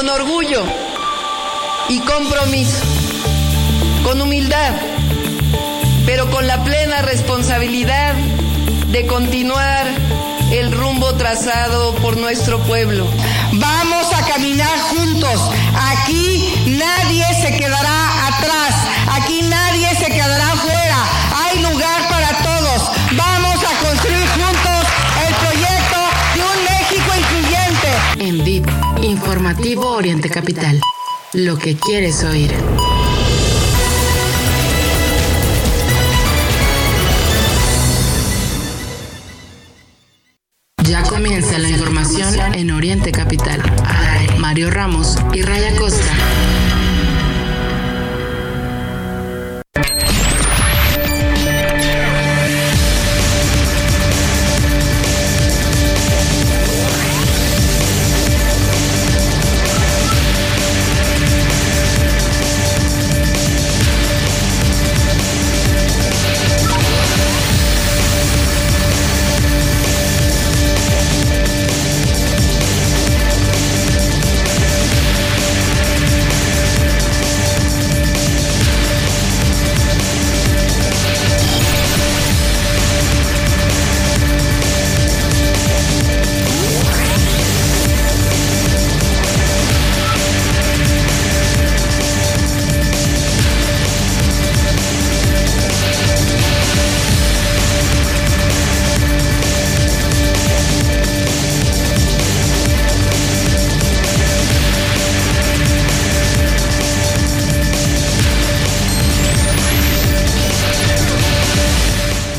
con orgullo y compromiso, con humildad, pero con la plena responsabilidad de continuar el rumbo trazado por nuestro pueblo. Vamos a caminar juntos. Aquí nadie se quedará Oriente Capital. Lo que quieres oír. Ya comienza la información en Oriente Capital. Mario Ramos y Raya Costa.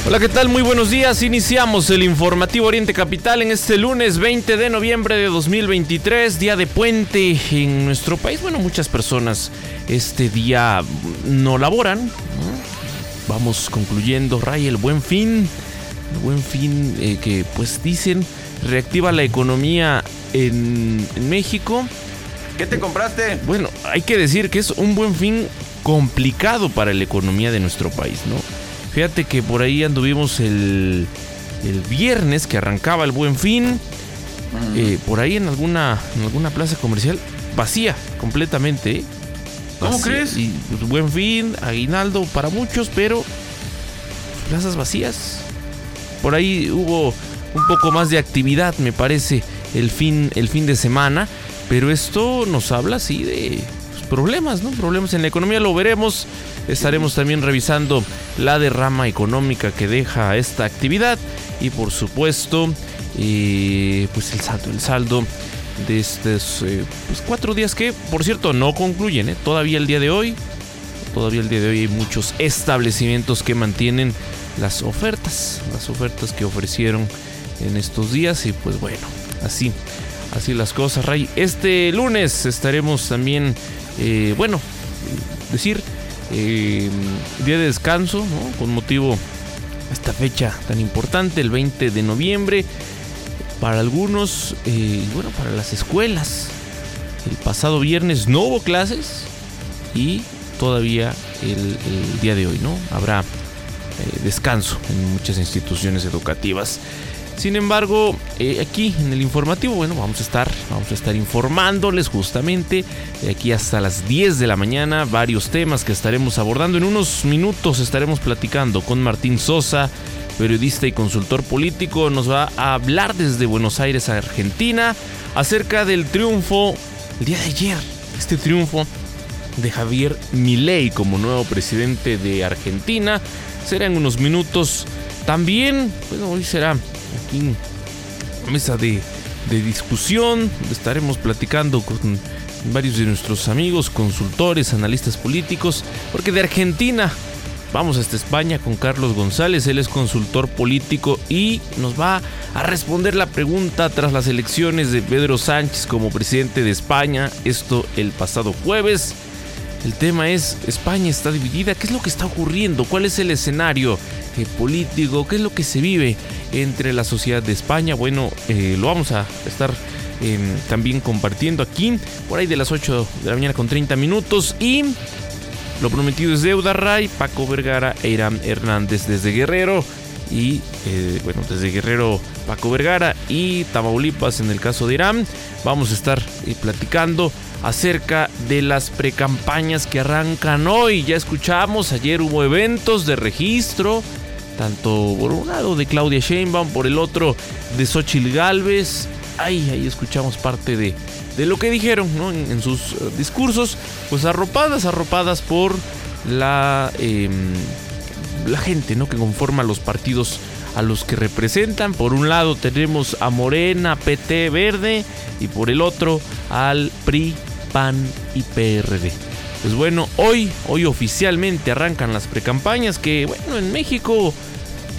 Hola, ¿qué tal? Muy buenos días. Iniciamos el informativo Oriente Capital en este lunes 20 de noviembre de 2023, día de puente en nuestro país. Bueno, muchas personas este día no laboran. Vamos concluyendo, Ray, el buen fin. El buen fin eh, que pues dicen reactiva la economía en, en México. ¿Qué te compraste? Bueno, hay que decir que es un buen fin complicado para la economía de nuestro país, ¿no? Fíjate que por ahí anduvimos el, el viernes que arrancaba el buen fin. eh, por ahí en alguna, en alguna plaza comercial vacía completamente. ¿eh? ¿Cómo Vacía. crees? Y pues, buen fin, aguinaldo para muchos, pero plazas vacías. Por ahí hubo un poco más de actividad, me parece, el fin, el fin de semana. Pero esto nos habla, sí, de problemas, ¿no? Problemas en la economía, lo veremos. Estaremos también revisando la derrama económica que deja esta actividad. Y por supuesto, pues el saldo, el saldo de estos eh, pues, cuatro días que, por cierto, no concluyen. ¿eh? Todavía el día de hoy, todavía el día de hoy hay muchos establecimientos que mantienen las ofertas, las ofertas que ofrecieron en estos días. Y pues bueno, así, así las cosas, Ray. Este lunes estaremos también, eh, bueno, decir, eh, día de descanso. Con motivo esta fecha tan importante, el 20 de noviembre. Para algunos, eh, bueno, para las escuelas. El pasado viernes no hubo clases y todavía el, el día de hoy, ¿no? Habrá eh, descanso en muchas instituciones educativas. Sin embargo, eh, aquí en el informativo, bueno, vamos a estar, vamos a estar informándoles justamente de aquí hasta las 10 de la mañana varios temas que estaremos abordando. En unos minutos estaremos platicando con Martín Sosa, periodista y consultor político. Nos va a hablar desde Buenos Aires, Argentina, acerca del triunfo el día de ayer. Este triunfo de Javier Milei como nuevo presidente de Argentina. Será en unos minutos. También, bueno, hoy será aquí mesa de, de discusión. Estaremos platicando con varios de nuestros amigos, consultores, analistas políticos, porque de Argentina vamos hasta España con Carlos González, él es consultor político y nos va a responder la pregunta tras las elecciones de Pedro Sánchez como presidente de España, esto el pasado jueves. El tema es, España está dividida, ¿qué es lo que está ocurriendo? ¿Cuál es el escenario eh, político? ¿Qué es lo que se vive entre la sociedad de España? Bueno, eh, lo vamos a estar eh, también compartiendo aquí, por ahí de las 8 de la mañana con 30 minutos. Y lo prometido es deuda, Ray, Paco Vergara e Irán Hernández desde Guerrero. y eh, bueno, desde Guerrero Paco Vergara y Tamaulipas en el caso de Irán, vamos a estar platicando acerca de las precampañas que arrancan hoy. Ya escuchamos, ayer hubo eventos de registro, tanto por un lado de Claudia Sheinbaum, por el otro de Xochitl Galvez. Ahí, ahí escuchamos parte de, de lo que dijeron en, en, sus uh, discursos, pues arropadas, arropadas por la, eh, la gente ¿no? que conforma los partidos a los que representan. Por un lado tenemos a Morena, PT Verde y por el otro al PRI, PAN y PRD. Pues bueno, hoy, hoy oficialmente arrancan las precampañas que, bueno, en México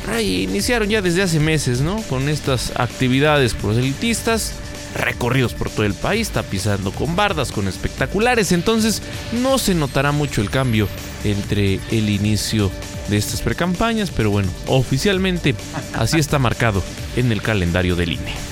ay, iniciaron ya desde hace meses, ¿no? Con estas actividades proselitistas, recorridos por todo el país, tapizando con bardas, con espectaculares. Entonces, no se notará mucho el cambio entre el inicio de estas precampañas, pero bueno, oficialmente así está marcado en el calendario del INE.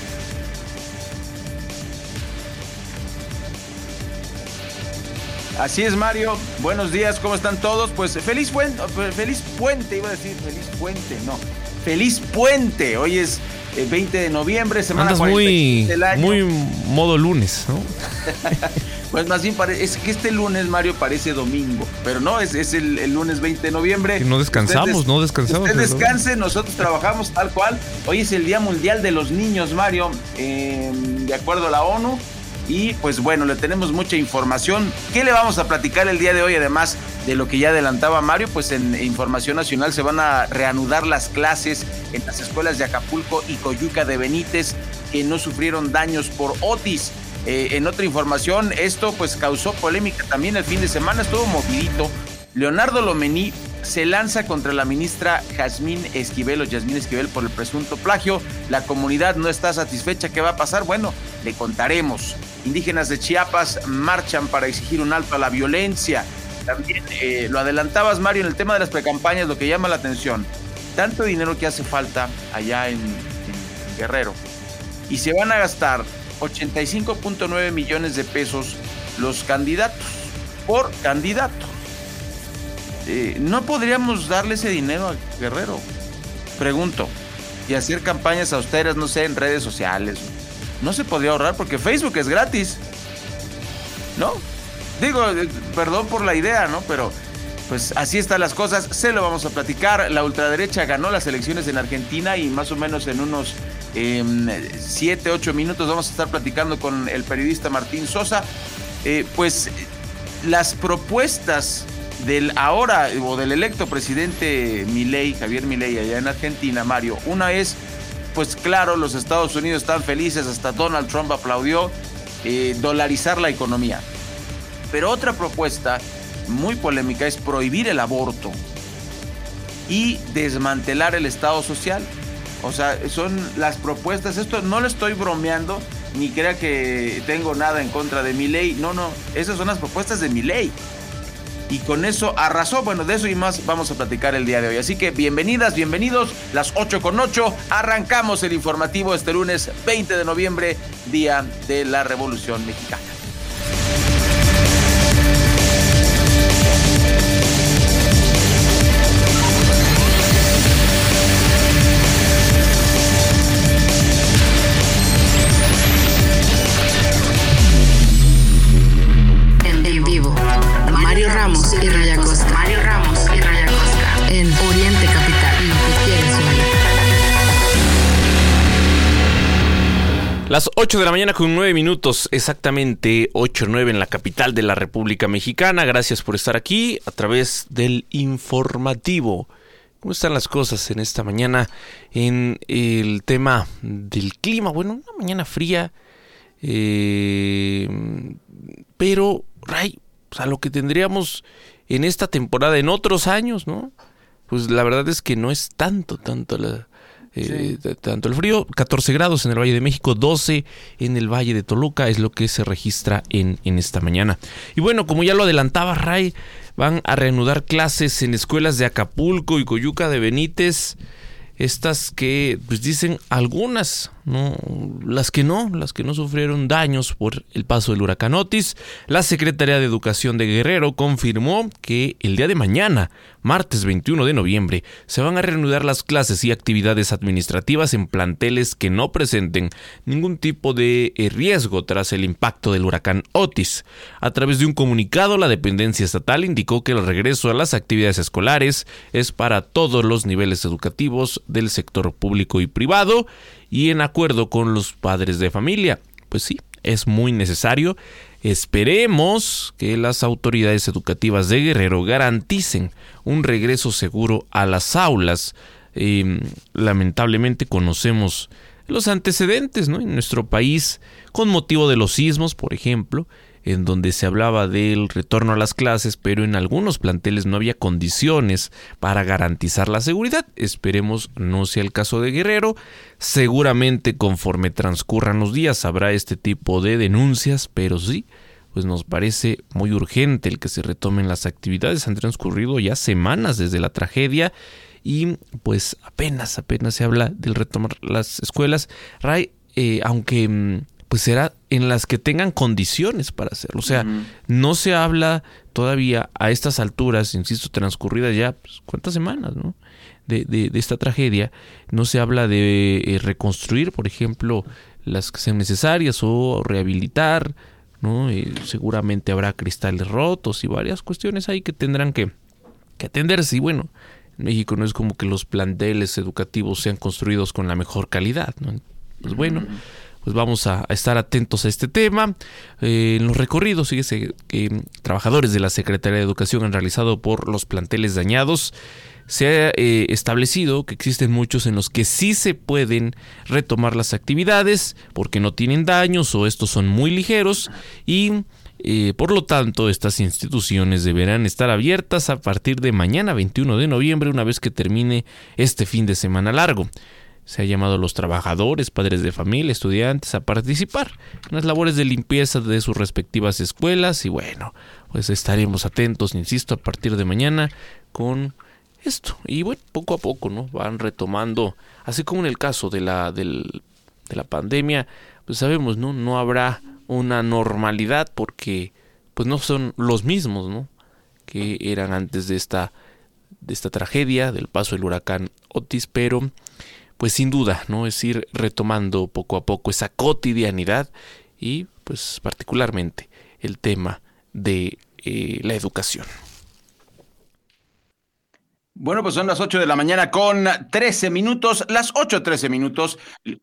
Así es, Mario. Buenos días, ¿cómo están todos? Pues feliz puente, feliz puente, iba a decir feliz puente, no. Feliz puente. Hoy es el 20 de noviembre, semana Andas muy, del año. muy modo lunes, ¿no? pues más bien parece, es que este lunes, Mario, parece domingo, pero no, es, es el, el, lunes 20 de noviembre. Y no descansamos, Ustedes, no descansamos. Usted descanse, nosotros trabajamos tal cual. Hoy es el Día Mundial de los Niños, Mario, eh, de acuerdo a la ONU. Y pues bueno, le tenemos mucha información. ¿Qué le vamos a platicar el día de hoy? Además de lo que ya adelantaba Mario, pues en Información Nacional se van a reanudar las clases en las escuelas de Acapulco y Coyuca de Benítez que no sufrieron daños por Otis. Eh, en otra información, esto pues causó polémica también el fin de semana, estuvo movidito. Leonardo Lomení se lanza contra la ministra Jazmín Esquivel o Yasmín Esquivel por el presunto plagio. La comunidad no está satisfecha. ¿Qué va a pasar? Bueno, le contaremos. Indígenas de Chiapas marchan para exigir un alto a la violencia. También eh, lo adelantabas, Mario, en el tema de las precampañas, lo que llama la atención. Tanto dinero que hace falta allá en, en Guerrero. Y se van a gastar 85.9 millones de pesos los candidatos por candidato. Eh, ¿No podríamos darle ese dinero a Guerrero? Pregunto. Y hacer campañas austeras, no sé, en redes sociales. No se podría ahorrar porque Facebook es gratis. ¿No? Digo, eh, perdón por la idea, ¿no? Pero pues así están las cosas. Se lo vamos a platicar. La ultraderecha ganó las elecciones en Argentina y más o menos en unos 7, eh, 8 minutos vamos a estar platicando con el periodista Martín Sosa. Eh, pues las propuestas del ahora o del electo presidente Milei, Javier Milei allá en Argentina, Mario, una es, pues claro, los Estados Unidos están felices, hasta Donald Trump aplaudió eh, dolarizar la economía. Pero otra propuesta muy polémica es prohibir el aborto y desmantelar el Estado social. O sea, son las propuestas, esto no lo estoy bromeando, ni crea que tengo nada en contra de mi ley, no, no, esas son las propuestas de mi ley. Y con eso arrasó, bueno, de eso y más vamos a platicar el día de hoy. Así que bienvenidas, bienvenidos, las 8 con 8, arrancamos el informativo este lunes 20 de noviembre, día de la Revolución Mexicana. Las 8 de la mañana con 9 minutos, exactamente 8 9 en la capital de la República Mexicana. Gracias por estar aquí a través del informativo. ¿Cómo están las cosas en esta mañana en el tema del clima? Bueno, una mañana fría, eh, pero, Ray, o sea, lo que tendríamos en esta temporada, en otros años, ¿no? Pues la verdad es que no es tanto, tanto la, eh, sí. tanto el frío, 14 grados en el Valle de México, 12 en el Valle de Toluca, es lo que se registra en, en esta mañana. Y bueno, como ya lo adelantaba Ray, van a reanudar clases en escuelas de Acapulco y Coyuca de Benítez, estas que pues dicen algunas no, las que no, las que no sufrieron daños por el paso del huracán Otis. La Secretaría de Educación de Guerrero confirmó que el día de mañana, martes 21 de noviembre, se van a reanudar las clases y actividades administrativas en planteles que no presenten ningún tipo de eh, riesgo tras el impacto del huracán Otis. A través de un comunicado, la dependencia estatal indicó que el regreso a las actividades escolares es para todos los niveles educativos del sector público y privado y en acuerdo con los padres de familia. Pues sí, es muy necesario. Esperemos que las autoridades educativas de Guerrero garanticen un regreso seguro a las aulas. Em, lamentablemente conocemos los antecedentes ¿no? en nuestro país con motivo de los sismos, por ejemplo, en donde se hablaba del retorno a las clases, pero en algunos planteles no había condiciones para garantizar la seguridad. Esperemos no sea el caso de Guerrero. Seguramente conforme transcurran los días habrá este tipo de denuncias, pero sí, pues nos parece muy urgente el que se retomen las actividades. Han transcurrido ya semanas desde la tragedia y pues apenas, apenas se habla del retomar las escuelas. Ray, eh, aunque mm, pues será en las que tengan condiciones para hacerlo. O sea, no se habla todavía a estas alturas, insisto, transcurridas ya pues, cuántas semanas, ¿no? De, de, esta tragedia, no se habla de eh, reconstruir, por ejemplo, las que sean necesarias o rehabilitar, ¿no? Eh, seguramente habrá cristales rotos y varias cuestiones ahí que tendrán que, que atenderse. Y bueno, en México no es como que los planteles educativos sean construidos con la mejor calidad, ¿no? Pues bueno pues vamos a, estar atentos a este tema. Eh, en los recorridos, fíjese que trabajadores de la Secretaría de Educación han realizado por los planteles dañados. Se ha eh, establecido que existen muchos en los que sí se pueden retomar las actividades porque no tienen daños o estos son muy ligeros y eh, por lo tanto, estas instituciones deberán estar abiertas a partir de mañana 21 de noviembre, una vez que termine este fin de semana largo. Se ha llamado a los trabajadores, padres de familia, estudiantes a participar en las labores de limpieza de sus respectivas escuelas y bueno, pues estaremos atentos, insisto, a partir de mañana con esto. Y bueno, poco a poco, ¿no? Van retomando, así como en el caso de la, de la pandemia, pues sabemos, ¿no? No habrá una normalidad porque pues no son los mismos, ¿no? Que eran antes de esta, de esta tragedia, del paso del huracán Otis, pero pues sin duda, ¿no? Es ir retomando poco a poco esa cotidianidad y pues particularmente el tema de eh, la educación. Bueno, pues son las 8 de la mañana con 13 minutos, las 8.13 minutos.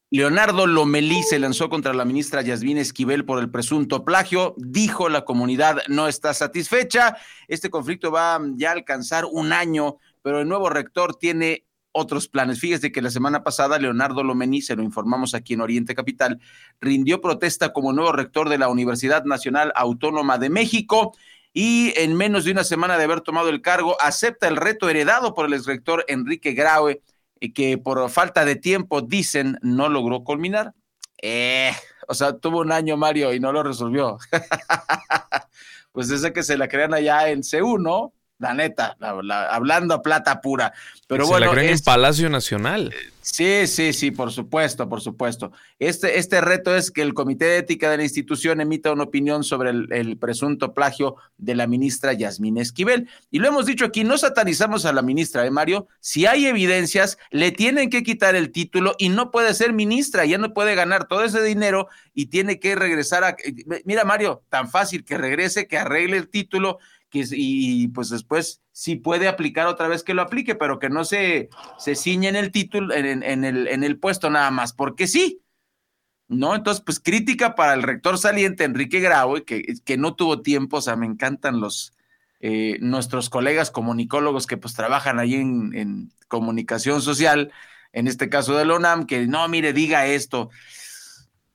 Leonardo Lomelí se lanzó contra la ministra Yasmín Esquivel por el presunto plagio. Dijo la comunidad no está satisfecha. Este conflicto va ya a alcanzar un año, pero el nuevo rector tiene otros planes. Fíjese que la semana pasada Leonardo Lomení, se lo informamos aquí en Oriente Capital, rindió protesta como nuevo rector de la Universidad Nacional Autónoma de México y en menos de una semana de haber tomado el cargo acepta el reto heredado por el exrector Enrique Graue, y que por falta de tiempo, dicen, no logró culminar. Eh, o sea, tuvo un año Mario y no lo resolvió. pues desde que se la crean allá en C1, la neta, hablando a plata pura. Pero Se bueno. La creen en Palacio Nacional. Sí, sí, sí, por supuesto, por supuesto. Este, este reto es que el Comité de Ética de la institución emita una opinión sobre el, presunto plagio de la ministra Yasmín Esquivel. Y lo hemos dicho aquí, no satanizamos a la ministra, ¿eh, Mario? Si hay evidencias, le tienen que quitar el título y no puede ser ministra, ya no puede ganar todo ese dinero y tiene que regresar a... Mira, Mario, tan fácil que regrese, que arregle el título que, y pues después si puede aplicar otra vez que lo aplique, pero que no se, se ciñe en el título, en, en, el, en el puesto nada más, porque sí. ¿No? Entonces, pues crítica para el rector saliente, Enrique Grau, que, que no tuvo tiempo, o sea, me encantan los, eh, nuestros colegas comunicólogos que pues trabajan ahí en, comunicación social, en este caso de ONAM, que no, mire, diga esto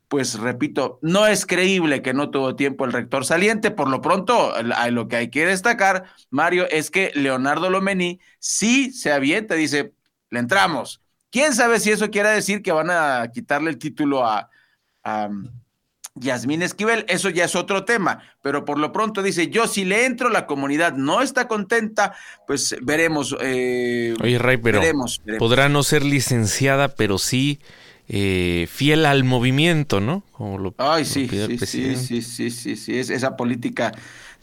pues repito, no es creíble que no tuvo tiempo el rector saliente. Por lo pronto, lo que hay que destacar, Mario, es que Leonardo Lomení sí se avienta, dice, le entramos. ¿Quién sabe si eso quiere decir que van a quitarle el título a, a Yasmín Esquivel? Eso ya es otro tema, pero por lo pronto dice, yo si le entro, la comunidad no está contenta, pues veremos. Eh, Oye, Ray, pero podrá no ser licenciada, pero sí eh, fiel al movimiento, ¿no? Como lo, Ay, sí, sí, sí, sí, sí, sí, sí, es esa política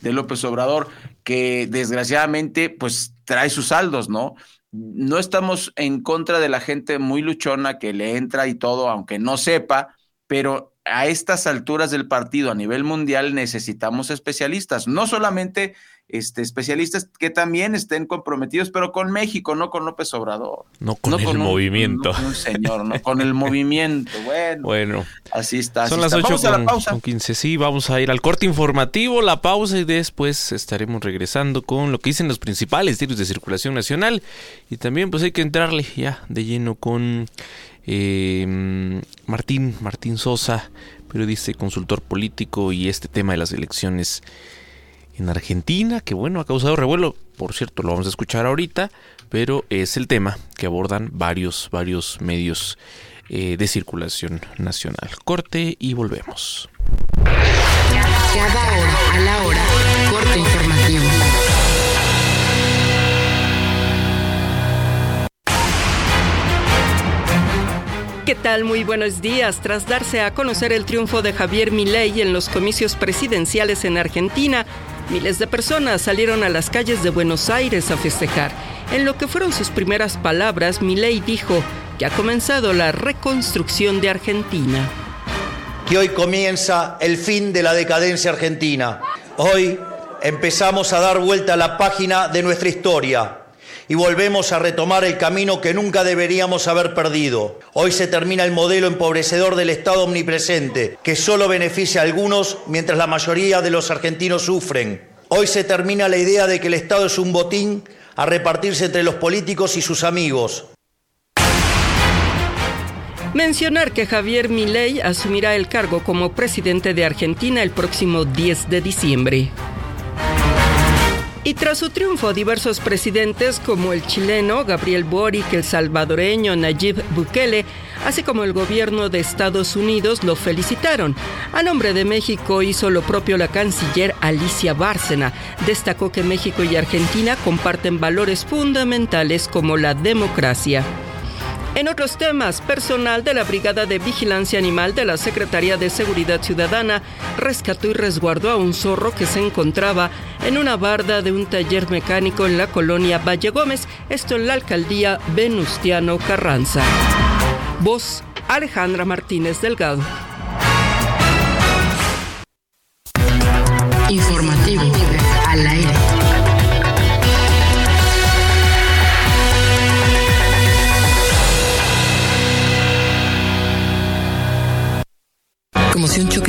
de López Obrador que desgraciadamente pues trae sus saldos, ¿no? No estamos en contra de la gente muy luchona que le entra y todo, aunque no sepa, pero a estas alturas del partido a nivel mundial necesitamos especialistas, no solamente este, especialistas que también estén comprometidos, pero con México, no con López Obrador. No con el movimiento. no señor, no con el movimiento. Bueno, bueno así está. Son las 8 con, 15. Sí, vamos a ir al corte informativo, la pausa y después estaremos regresando con lo que dicen los principales diarios de circulación nacional. Y también pues hay que entrarle ya de lleno con eh, Martín, Martín Sosa, periodista y consultor político y este tema de las elecciones en Argentina, que bueno, ha causado revuelo, por cierto, lo vamos a escuchar ahorita, pero es el tema que abordan varios, varios medios eh, de circulación nacional. Corte y volvemos. Cada hora a la hora, corte informativo. ¿Qué tal? Muy buenos días. Tras darse a conocer el triunfo de Javier Milei en los comicios presidenciales en Argentina, Miles de personas salieron a las calles de Buenos Aires a festejar. En lo que fueron sus primeras palabras, Milei dijo que ha comenzado la reconstrucción de Argentina. Que hoy comienza el fin de la decadencia argentina. Hoy empezamos a dar vuelta a la página de nuestra historia y volvemos a retomar el camino que nunca deberíamos haber perdido. Hoy se termina el modelo empobrecedor del Estado omnipresente, que solo beneficia a algunos mientras la mayoría de los argentinos sufren. Hoy se termina la idea de que el Estado es un botín a repartirse entre los políticos y sus amigos. Mencionar que Javier Milei asumirá el cargo como presidente de Argentina el próximo 10 de diciembre. Y tras su triunfo, diversos presidentes como el chileno Gabriel Boric, el salvadoreño Nayib Bukele, así como el gobierno de Estados Unidos lo felicitaron. A nombre de México hizo lo propio la canciller Alicia Bárcena. Destacó que México y Argentina comparten valores fundamentales como la democracia. En otros temas, personal de la Brigada de Vigilancia Animal de la Secretaría de Seguridad Ciudadana rescató y resguardó a un zorro que se encontraba en una barda de un taller mecánico en la colonia Valle Gómez, esto en la alcaldía Venustiano Carranza. Voz Alejandra Martínez Delgado.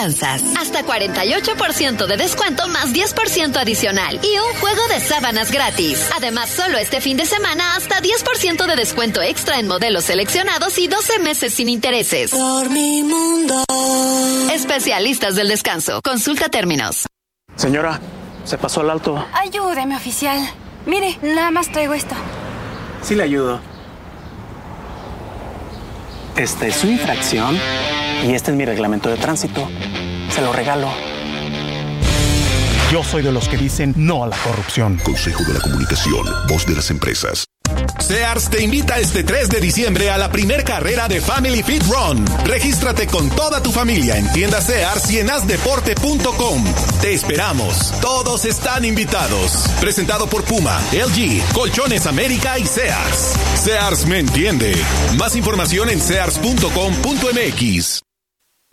Hasta 48% de descuento más 10% adicional y un juego de sábanas gratis. Además, solo este fin de semana hasta 10% de descuento extra en modelos seleccionados y 12 meses sin intereses. Por mi mundo. Especialistas del descanso. Consulta términos. Señora, se pasó al alto. Ayúdeme, oficial. Mire, nada más traigo esto. Sí le ayudo. Esta es su infracción y este es mi reglamento de tránsito. Se lo regalo. Yo soy de los que dicen no a la corrupción. Consejo de la Comunicación, voz de las empresas. Sears te invita este 3 de diciembre a la primer carrera de Family Fit Run. Regístrate con toda tu familia en tiendas Sears y en asdeporte.com. Te esperamos. Todos están invitados. Presentado por Puma, LG, Colchones América y Sears. Sears me entiende. Más información en sears.com.mx.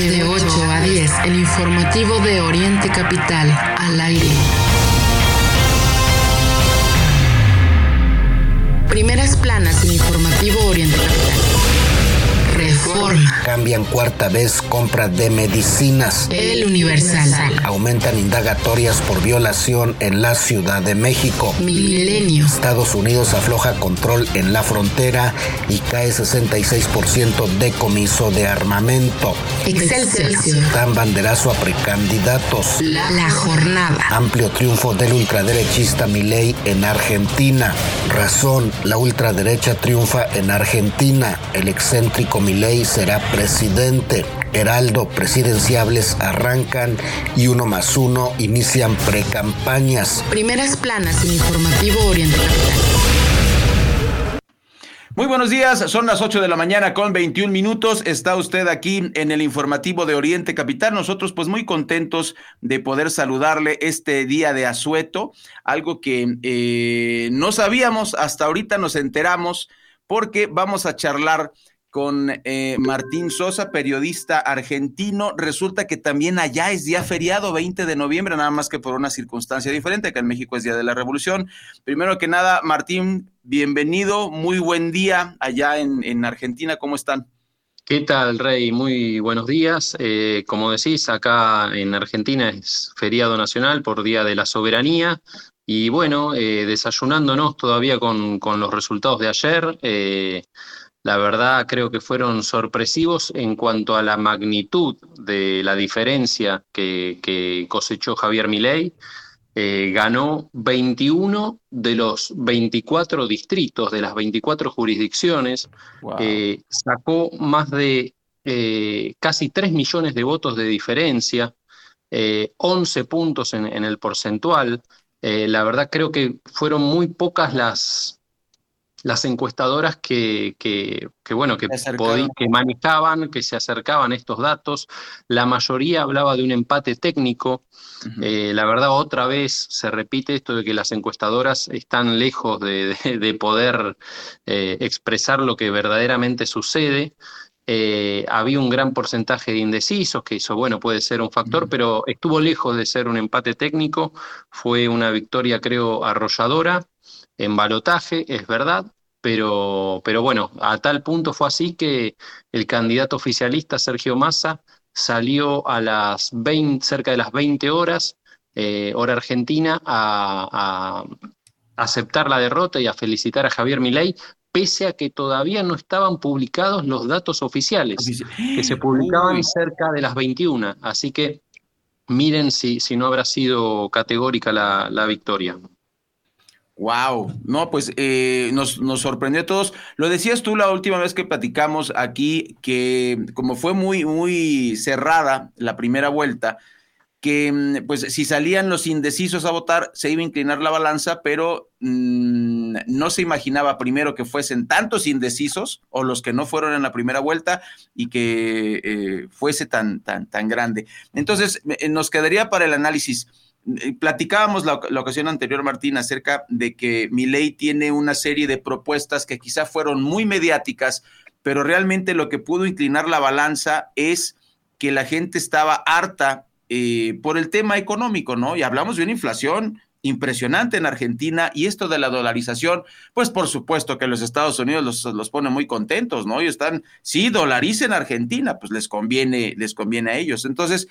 De 8 a 10, el informativo de Oriente Capital, al aire. Primeras planas, el informativo Oriente Capital. Reforma. Cambian cuarta vez compra de medicinas. El Universal. Aumentan indagatorias por violación en la Ciudad de México. Milenio. Estados Unidos afloja control en la frontera y cae 66% decomiso de armamento. Excelsior. Dan banderazo a precandidatos. La jornada. Amplio triunfo del ultraderechista Milei en Argentina. Razón, la ultraderecha triunfa en Argentina. El excéntrico Milei será presidente. Heraldo presidenciables arrancan y uno más uno inician precampañas. Primeras planas, el informativo Oriente Capital. Muy buenos días, son las 8 de la mañana con 21 minutos. Está usted aquí en el informativo de Oriente Capital. Nosotros pues muy contentos de poder saludarle este día de asueto, algo que eh, no sabíamos, hasta ahorita nos enteramos porque vamos a charlar con eh, Martín Sosa, periodista argentino. Resulta que también allá es día feriado, 20 de noviembre, nada más que por una circunstancia diferente, que en México es Día de la Revolución. Primero que nada, Martín, bienvenido, muy buen día allá en, en Argentina, ¿cómo están? ¿Qué tal, Rey? Muy buenos días. Eh, como decís, acá en Argentina es feriado nacional por Día de la Soberanía. Y bueno, eh, desayunándonos todavía con, los resultados de ayer. La verdad creo que fueron sorpresivos en cuanto a la magnitud de la diferencia que, que cosechó Javier Milei. Eh, ganó 21 de los 24 distritos, de las 24 jurisdicciones, wow. eh, sacó más de eh, casi 3 millones de votos de diferencia, 11 puntos en, en el porcentual. Eh, la verdad creo que fueron muy pocas las, las encuestadoras que, que, que bueno, que, que, manejaban, que se acercaban a estos datos. La mayoría hablaba de un empate técnico. Uh -huh. eh, la verdad, otra vez se repite esto de que las encuestadoras están lejos de, de, de poder eh, expresar lo que verdaderamente sucede. Eh, había un gran porcentaje de indecisos, que eso, bueno, puede ser un factor, uh -huh. pero estuvo lejos de ser un empate técnico. Fue una victoria, creo, arrolladora en balotaje, es verdad, pero, pero bueno, a tal punto fue así que el candidato oficialista Sergio Massa salió a las 20, cerca de las 20 horas, eh, hora argentina, a, a, aceptar la derrota y a felicitar a Javier Milei, pese a que todavía no estaban publicados los datos oficiales, que se publicaban cerca de las 21. Así que miren si, si no habrá sido categórica la, la victoria. Wow, no, pues eh, nos, nos, sorprendió a todos. Lo decías tú la última vez que platicamos aquí, que como fue muy, muy cerrada la primera vuelta, que mm, pues si salían los indecisos a votar, se iba a inclinar la balanza, pero mmm, no se imaginaba primero que fuesen tantos indecisos o los que no fueron en la primera vuelta y que eh, fuese tan, tan, tan grande. Entonces, eh, nos quedaría para el análisis platicábamos la, ocasión anterior, Martín, acerca de que mi ley tiene una serie de propuestas que quizá fueron muy mediáticas, pero realmente lo que pudo inclinar la balanza es que la gente estaba harta eh, por el tema económico, ¿no? Y hablamos de una inflación impresionante en Argentina y esto de la dolarización, pues por supuesto que los Estados Unidos los, los pone muy contentos, ¿no? Ellos están, sí, dolaricen Argentina, pues les conviene, les conviene a ellos. Entonces,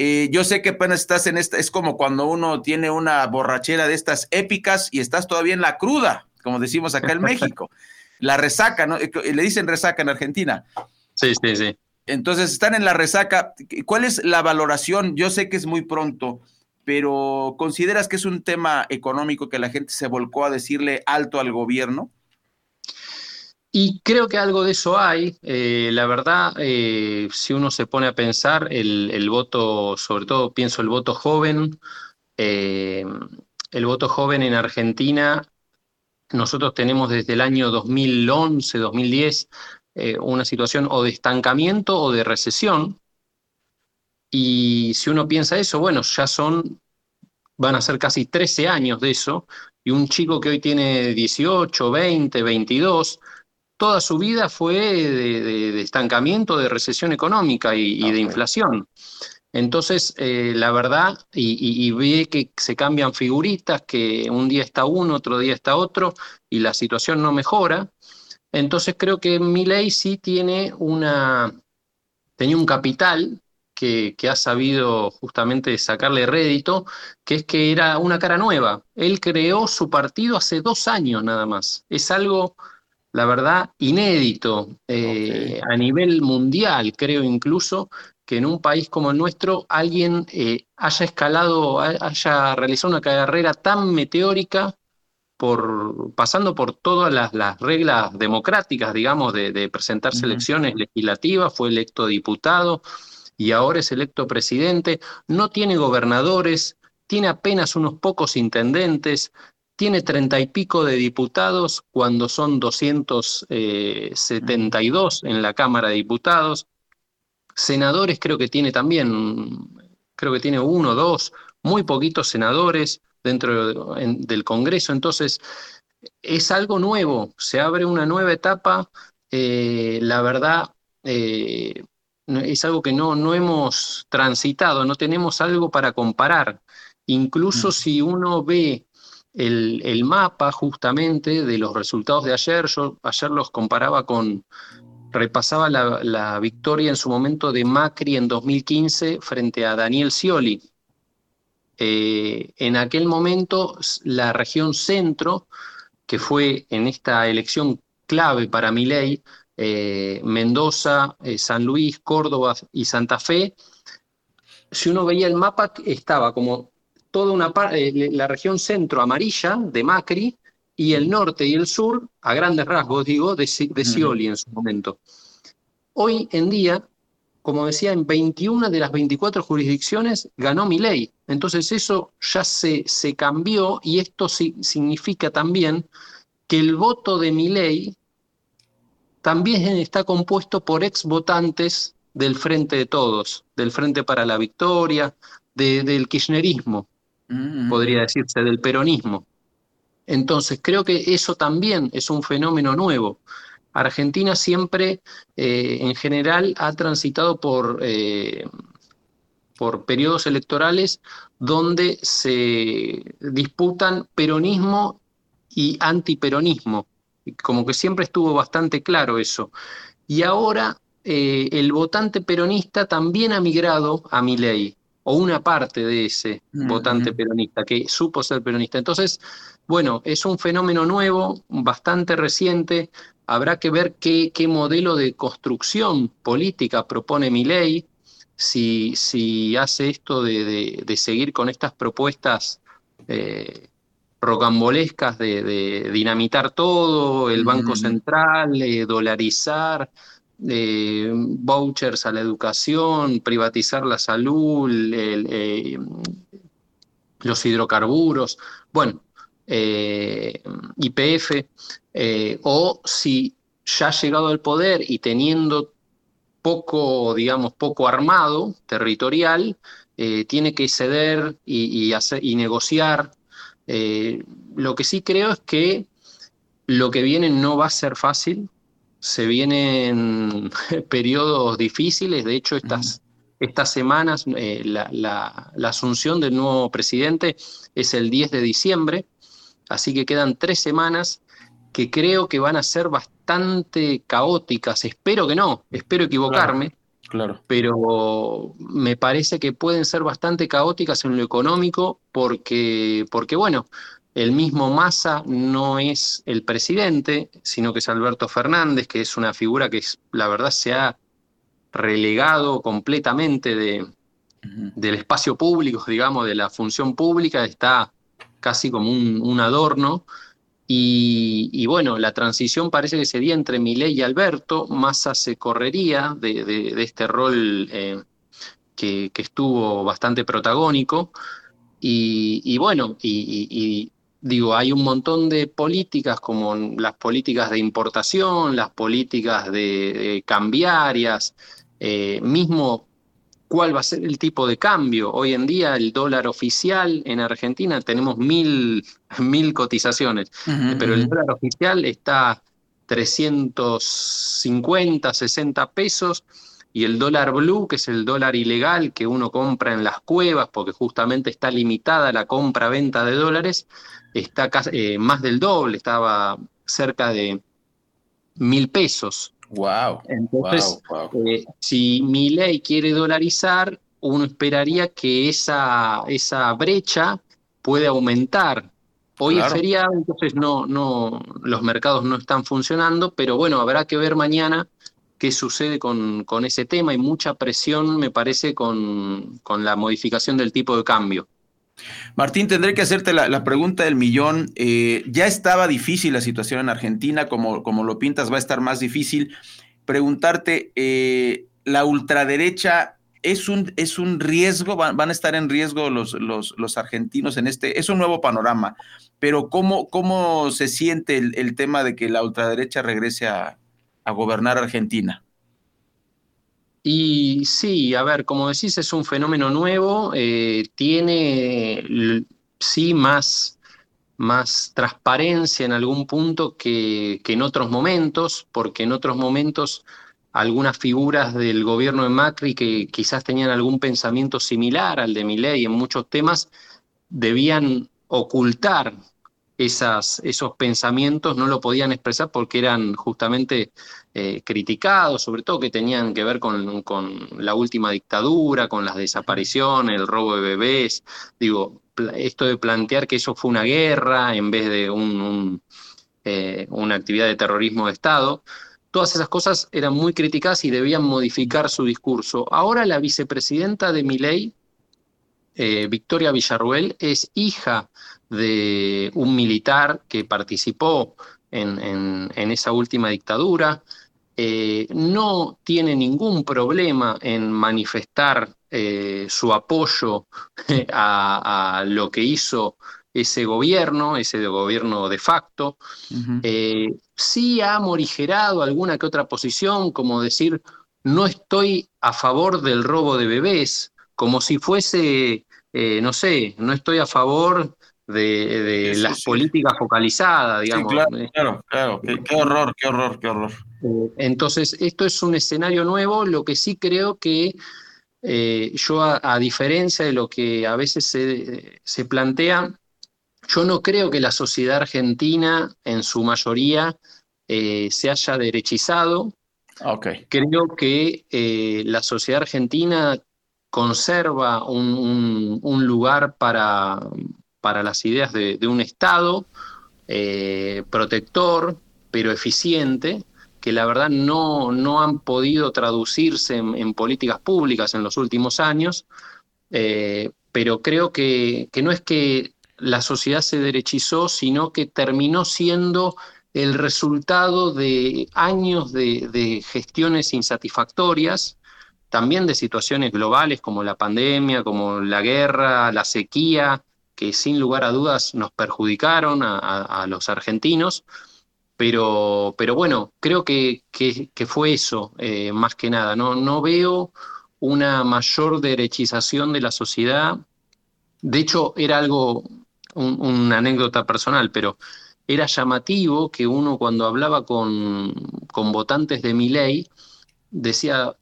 eh, yo sé que apenas estás en esta, es como cuando uno tiene una borrachera de estas épicas y estás todavía en la cruda, como decimos acá en México. La resaca, ¿no? Eh, le dicen resaca en Argentina. Sí, sí, sí. Entonces están en la resaca. ¿Cuál es la valoración? Yo sé que es muy pronto, pero ¿consideras que es un tema económico que la gente se volcó a decirle alto al gobierno? Y creo que algo de eso hay. Eh, la verdad, eh, si uno se pone a pensar, el, voto, sobre todo pienso el voto joven, eh, el voto joven en Argentina, nosotros tenemos desde el año 2011, 2010, una situación o de estancamiento o de recesión. Y si uno piensa eso, bueno, ya son, van a ser casi 13 años de eso, y un chico que hoy tiene 18, 20, 22, toda su vida fue de, estancamiento, de recesión económica y, de inflación. Entonces, eh, la verdad, y, ve que se cambian figuritas, que un día está uno, otro día está otro, y la situación no mejora. Entonces creo que ley sí tiene una, tenía un capital que, que, ha sabido justamente sacarle rédito, que es que era una cara nueva. Él creó su partido hace dos años nada más. Es algo la verdad, inédito eh, a nivel mundial, creo incluso, que en un país como el nuestro alguien eh, haya escalado, haya realizado una carrera tan meteórica, por, pasando por todas las, reglas democráticas, digamos, de, presentarse elecciones legislativas, fue electo diputado y ahora es electo presidente, no tiene gobernadores, tiene apenas unos pocos intendentes, tiene treinta y pico de diputados cuando son 272 en la Cámara de Diputados. Senadores creo que tiene también, creo que tiene uno, dos, muy poquitos senadores dentro del Congreso. Entonces, es algo nuevo, se abre una nueva etapa. Eh, la verdad, eh, es algo que no, no hemos transitado, no tenemos algo para comparar. Incluso si uno ve el, mapa justamente de los resultados de ayer. Yo ayer los comparaba con, repasaba la, victoria en su momento de Macri en 2015 frente a Daniel Scioli. Eh, en aquel momento la región centro, que fue en esta elección clave para mi ley, eh, Mendoza, eh, San Luis, Córdoba y Santa Fe, si uno veía el mapa estaba como toda una eh, la región centro amarilla de Macri y el norte y el sur, a grandes rasgos digo, de, de Scioli en su momento. Hoy en día, como decía, en 21 de las 24 jurisdicciones ganó mi ley. Entonces eso ya se, se cambió y esto significa también que el voto de mi ley también está compuesto por ex votantes del Frente de Todos, del Frente para la Victoria, del kirchnerismo podría decirse, del peronismo. Entonces, creo que eso también es un fenómeno nuevo. Argentina siempre, eh, en general, ha transitado por, eh, por periodos electorales donde se disputan peronismo y antiperonismo. Como que siempre estuvo bastante claro eso. Y ahora eh, el votante peronista también ha migrado a mi ley o una parte de ese votante peronista que supo ser peronista. Entonces, bueno, es un fenómeno nuevo, bastante reciente. Habrá que ver qué, qué modelo de construcción política propone mi ley, si, si hace esto de, seguir con estas propuestas eh, rocambolescas de, dinamitar todo, el Banco Central, eh, dolarizar, eh, vouchers a la educación, privatizar la salud, eh, los hidrocarburos, bueno, eh, IPF, o si ya ha llegado al poder y teniendo poco, digamos, poco armado territorial, tiene que ceder y, hacer, y negociar. lo que sí creo es que lo que viene no va a ser fácil, se vienen periodos difíciles, de hecho estas, estas semanas eh, la, asunción del nuevo presidente es el 10 de diciembre, así que quedan tres semanas que creo que van a ser bastante caóticas, espero que no, espero equivocarme. Claro. Pero me parece que pueden ser bastante caóticas en lo económico porque, porque bueno, el mismo Massa no es el presidente, sino que es Alberto Fernández, que es una figura que la verdad se ha relegado completamente de, del espacio público, digamos, de la función pública, está casi como un, adorno. Y, bueno, la transición parece que sería entre Milei y Alberto. Massa se correría de, este rol eh, que, estuvo bastante protagónico. Y, bueno, y, digo, hay un montón de políticas como las políticas de importación, las políticas de, cambiarias, eh, mismo cuál va a ser el tipo de cambio. Hoy en día el dólar oficial en Argentina tenemos mil, mil cotizaciones, pero el dólar oficial está 350, 60 pesos y el dólar blue, que es el dólar ilegal que uno compra en las cuevas porque justamente está limitada la compra-venta de dólares, está eh, más del doble, estaba cerca de mil pesos. Wow. Entonces, eh, si mi ley quiere dolarizar, uno esperaría que esa, esa brecha puede aumentar. Hoy es feriado, entonces no, no, los mercados no están funcionando, pero bueno, habrá que ver mañana qué sucede con, con ese tema. Hay mucha presión, me parece, con, con la modificación del tipo de cambio. Martín, tendré que hacerte la, pregunta del millón. Eh, ya estaba difícil la situación en Argentina, como, como, lo pintas, va a estar más difícil. Preguntarte, eh, ¿la ultraderecha es un, es un riesgo? ¿Van, a estar en riesgo los, los, argentinos en este? Es un nuevo panorama, pero ¿cómo, cómo se siente el, tema de que la ultraderecha regrese a, a gobernar Argentina? Y sí, a ver, como decís, es un fenómeno nuevo, eh, tiene sí más, más transparencia en algún punto que, que, en otros momentos, porque en otros momentos algunas figuras del gobierno de Macri que quizás tenían algún pensamiento similar al de Milei en muchos temas, debían ocultar esos pensamientos no lo podían expresar porque eran justamente eh, criticados, sobre todo que tenían que ver con, la última dictadura, con las desapariciones, el robo de bebés. Digo, esto de plantear que eso fue una guerra en vez de eh, una actividad de terrorismo de Estado. Todas esas cosas eran muy criticadas y debían modificar su discurso. Ahora la vicepresidenta de Miley, eh, Victoria Villarruel, es hija de un militar que participó en, esa última dictadura, eh, no tiene ningún problema en manifestar eh, su apoyo a, lo que hizo ese gobierno, ese gobierno de facto. Eh, sí ha morigerado alguna que otra posición, como decir, no estoy a favor del robo de bebés, como si fuese, no sé, no estoy a favor de, las políticas focalizadas, digamos. claro, claro, Qué, horror, qué horror, qué horror. Eh, entonces, esto es un escenario nuevo, lo que sí creo que eh, yo, a, diferencia de lo que a veces se, plantea, yo no creo que la sociedad argentina, en su mayoría, eh, se haya derechizado. Okay. Creo que la sociedad argentina conserva un lugar para, para las ideas de, un Estado eh, protector, pero eficiente, que la verdad no, no han podido traducirse en, políticas públicas en los últimos años, eh, pero creo que, no es que la sociedad se derechizó, sino que terminó siendo el resultado de años de, gestiones insatisfactorias, también de situaciones globales como la pandemia, como la guerra, la sequía, que sin lugar a dudas nos perjudicaron a, los argentinos, pero, pero bueno, creo que, que, fue eso, eh, más que nada. No, no veo una mayor derechización de la sociedad. De hecho, era algo, una anécdota personal, pero era llamativo que uno cuando hablaba con, con votantes de mi ley decía,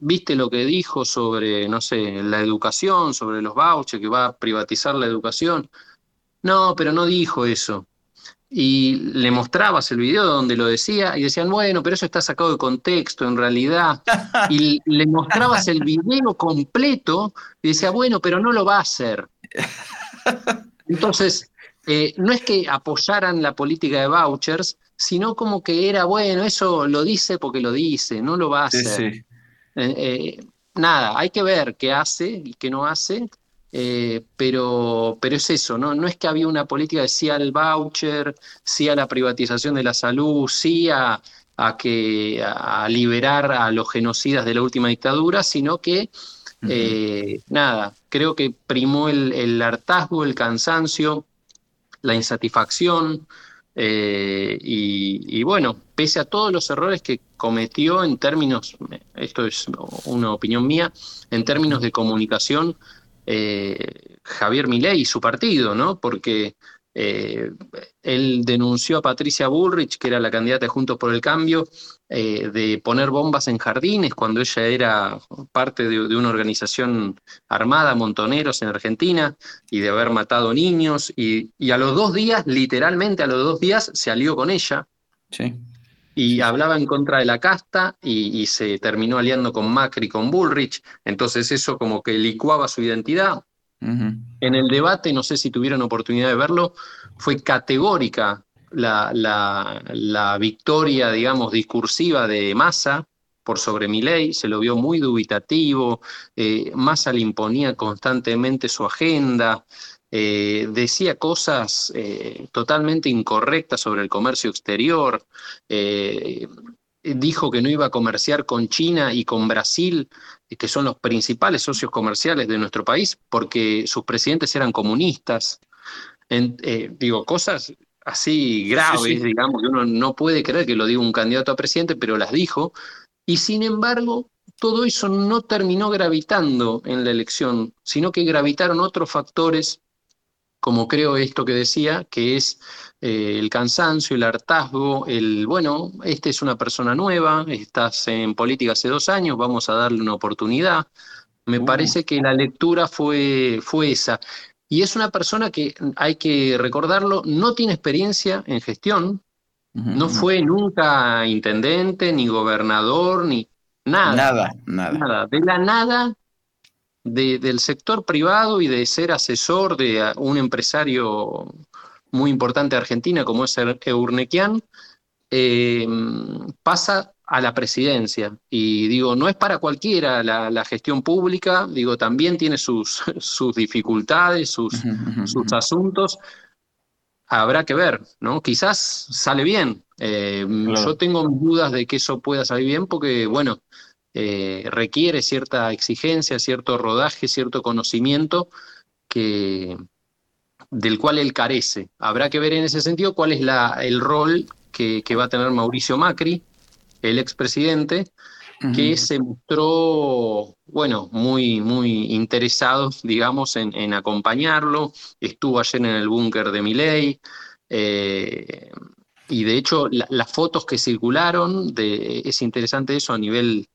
¿Viste lo que dijo sobre, no sé, la educación, sobre los vouchers, que va a privatizar la educación? No, pero no dijo eso. Y le mostrabas el video donde lo decía y decían, bueno, pero eso está sacado de contexto en realidad. Y le mostrabas el video completo y decía, bueno, pero no lo va a hacer. Entonces, eh, no es que apoyaran la política de vouchers, sino como que era, bueno, eso lo dice porque lo dice, no lo va a hacer. Sí, Eh, nada, hay que ver qué hace y qué no hace, eh, pero, pero es eso, ¿no? No es que había una política de sí al voucher, sí a la privatización de la salud, sí a, a que, a liberar a los genocidas de la última dictadura, sino que, eh, nada, creo que primó el, el hartazgo, el cansancio, la insatisfacción, eh, y, y bueno, pese a todos los errores que cometió en términos, esto es una opinión mía, en términos de comunicación, eh, Javier Milei y su partido, ¿no? Porque eh, él denunció a Patricia Bullrich, que era la candidata de Juntos por el Cambio, eh, de poner bombas en jardines cuando ella era parte de, una organización armada, Montoneros, en Argentina, y de haber matado niños. Y, y, a los dos días, literalmente a los dos días, se alió con ella. Sí. Y hablaba en contra de la casta y, y se terminó aliando con Macri, con Bullrich. Entonces eso como que licuaba su identidad. Uh -huh. En el debate, no sé si tuvieron oportunidad de verlo, fue categórica la, la, la victoria, digamos, discursiva de Massa por sobre Milei, se lo vio muy dubitativo, eh, Massa le imponía constantemente su agenda, eh, decía cosas eh, totalmente incorrectas sobre el comercio exterior, eh, dijo que no iba a comerciar con China y con Brasil, que son los principales socios comerciales de nuestro país, porque sus presidentes eran comunistas. En, digo, cosas así graves, sí, sí. digamos, que uno no puede creer que lo diga un candidato a presidente, pero las dijo. Y sin embargo, todo eso no terminó gravitando en la elección, sino que gravitaron otros factores, como creo esto que decía, que es eh, el cansancio, el hartazgo, el, bueno, este es una persona nueva, estás en política hace dos años, vamos a darle una oportunidad. Me uh. parece que la lectura fue, fue esa. Y es una persona que, hay que recordarlo, no tiene experiencia en gestión, uh -huh. no fue nunca intendente, ni gobernador, ni nada. Nada, nada. nada. De la nada de, del sector privado y de ser asesor de un empresario muy importante de Argentina, como es Eurnequian, eh, pasa a la presidencia. Y digo, no es para cualquiera la, la gestión pública, digo, también tiene sus, sus dificultades, sus, uh -huh, uh -huh. sus asuntos. Habrá que ver, ¿no? Quizás sale bien. Eh, claro. Yo tengo dudas de que eso pueda salir bien porque, bueno, eh, requiere cierta exigencia, cierto rodaje, cierto conocimiento que, del cual él carece. Habrá que ver en ese sentido cuál es la, el rol que, que va a tener Mauricio Macri, el expresidente, uh -huh. que se mostró, bueno, muy, muy interesado, digamos, en, en acompañarlo. Estuvo ayer en el búnker de Miley. Eh, y de hecho, la, las fotos que circularon, de, es interesante eso a nivel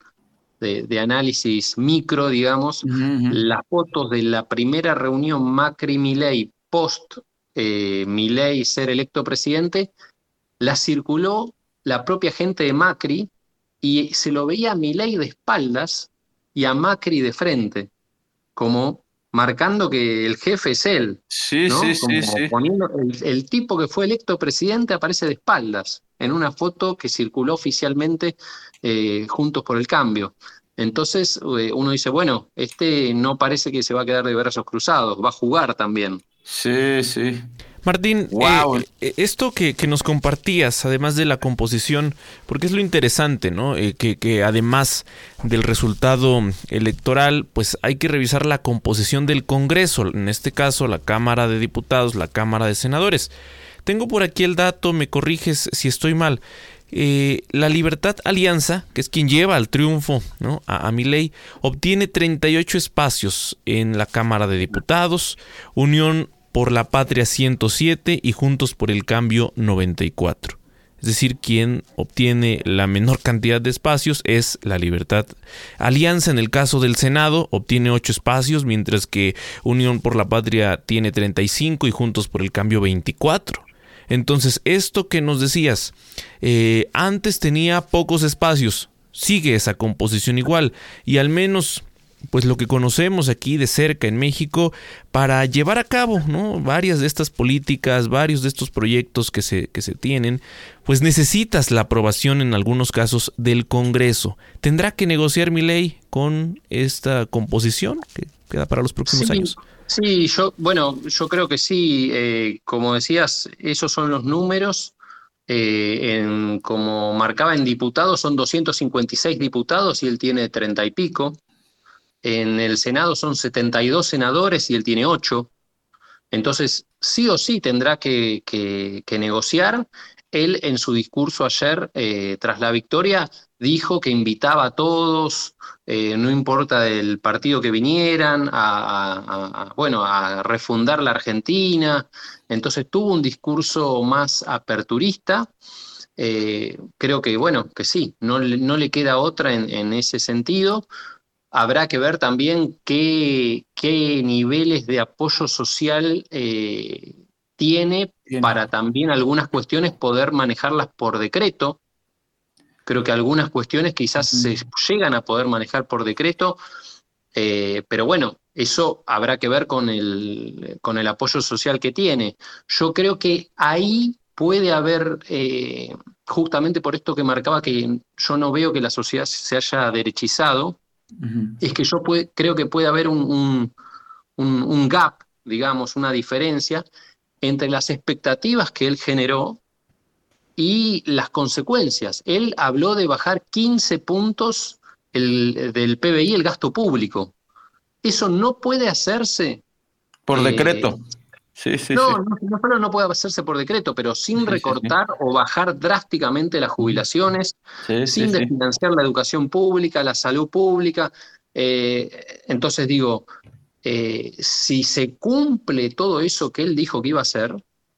de, de, análisis micro, digamos, uh -huh. las fotos de la primera reunión Macri-Milei post eh, Milei ser electo presidente, la circuló la propia gente de Macri y se lo veía a Milei de espaldas y a Macri de frente, como marcando que el jefe es él. Sí, ¿no? sí, como sí, sí. Poniendo el, el, tipo que fue electo presidente aparece de espaldas en una foto que circuló oficialmente eh, Juntos por el Cambio. Entonces eh, uno dice, bueno, este no parece que se va a quedar de brazos cruzados, va a jugar también. Sí, sí. Martín, wow. eh, esto que, que, nos compartías, además de la composición, porque es lo interesante, ¿no? Eh, que, que, además del resultado electoral, pues hay que revisar la composición del Congreso, en este caso la Cámara de Diputados, la Cámara de Senadores. Tengo por aquí el dato, me corriges si estoy mal. Eh, la Libertad Alianza, que es quien lleva al triunfo ¿no? a, a ley, obtiene 38 espacios en la Cámara de Diputados, Unión por la Patria 107 y Juntos por el Cambio 94. Es decir, quien obtiene la menor cantidad de espacios es la Libertad Alianza. En el caso del Senado obtiene 8 espacios, mientras que Unión por la Patria tiene 35 y Juntos por el Cambio 24. Entonces, esto que nos decías, eh, antes tenía pocos espacios, sigue esa composición igual, y al menos pues lo que conocemos aquí de cerca en México para llevar a cabo ¿no? varias de estas políticas, varios de estos proyectos que se, que se tienen, pues necesitas la aprobación en algunos casos del Congreso. ¿Tendrá que negociar mi ley con esta composición que queda para los próximos años? Sí, yo, bueno, yo creo que sí. Eh, como decías, esos son los números. Eh, como marcaba en diputados, son 256 diputados y él tiene 30 y pico. En el Senado son 72 senadores y él tiene 8. Entonces, sí o sí tendrá que, negociar. Él en su discurso ayer, eh, tras la victoria, dijo que invitaba a todos, eh, no importa del partido que vinieran, a, bueno, a refundar la Argentina. Entonces tuvo un discurso más aperturista. Eh, creo que, bueno, que sí, no, no le queda otra en, ese sentido. Habrá que ver también qué, qué niveles de apoyo social tiene para también algunas cuestiones poder manejarlas por decreto. Creo que algunas cuestiones quizás se llegan a poder manejar por decreto, eh, pero bueno, eso habrá que ver con el, con el apoyo social que tiene. Yo creo que ahí puede haber, eh, justamente por esto que marcaba que yo no veo que la sociedad se haya derechizado, es que yo creo que puede haber un, un, gap, digamos, una diferencia entre las expectativas que él generó y las consecuencias. Él habló de bajar 15 puntos del PBI, el gasto público. Eso no puede hacerse. Por eh, decreto. Sí, sí, no, no, no, solo no puede hacerse por decreto, pero sin recortar o bajar drásticamente las jubilaciones, sin desfinanciar la educación pública, la salud pública. Eh, entonces digo, eh, si se cumple todo eso que él dijo que iba a hacer,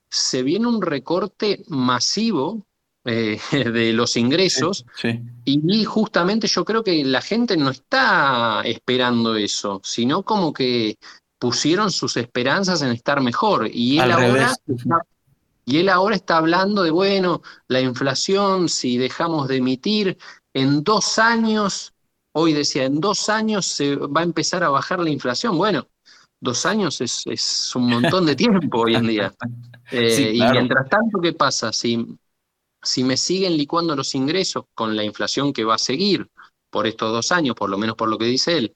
se viene un recorte masivo eh, de los ingresos y justamente yo creo que la gente no está esperando eso, sino como que pusieron sus esperanzas en estar mejor y él ahora está, y él ahora está hablando de bueno la inflación si dejamos de emitir en dos años hoy decía en dos años se va a empezar a bajar la inflación. Bueno dos años es, es un montón de tiempo hoy en día. Eh, y mientras tanto, ¿qué pasa? Si, si me siguen licuando los ingresos con la inflación que va a seguir por estos dos años, por lo menos por lo que dice él,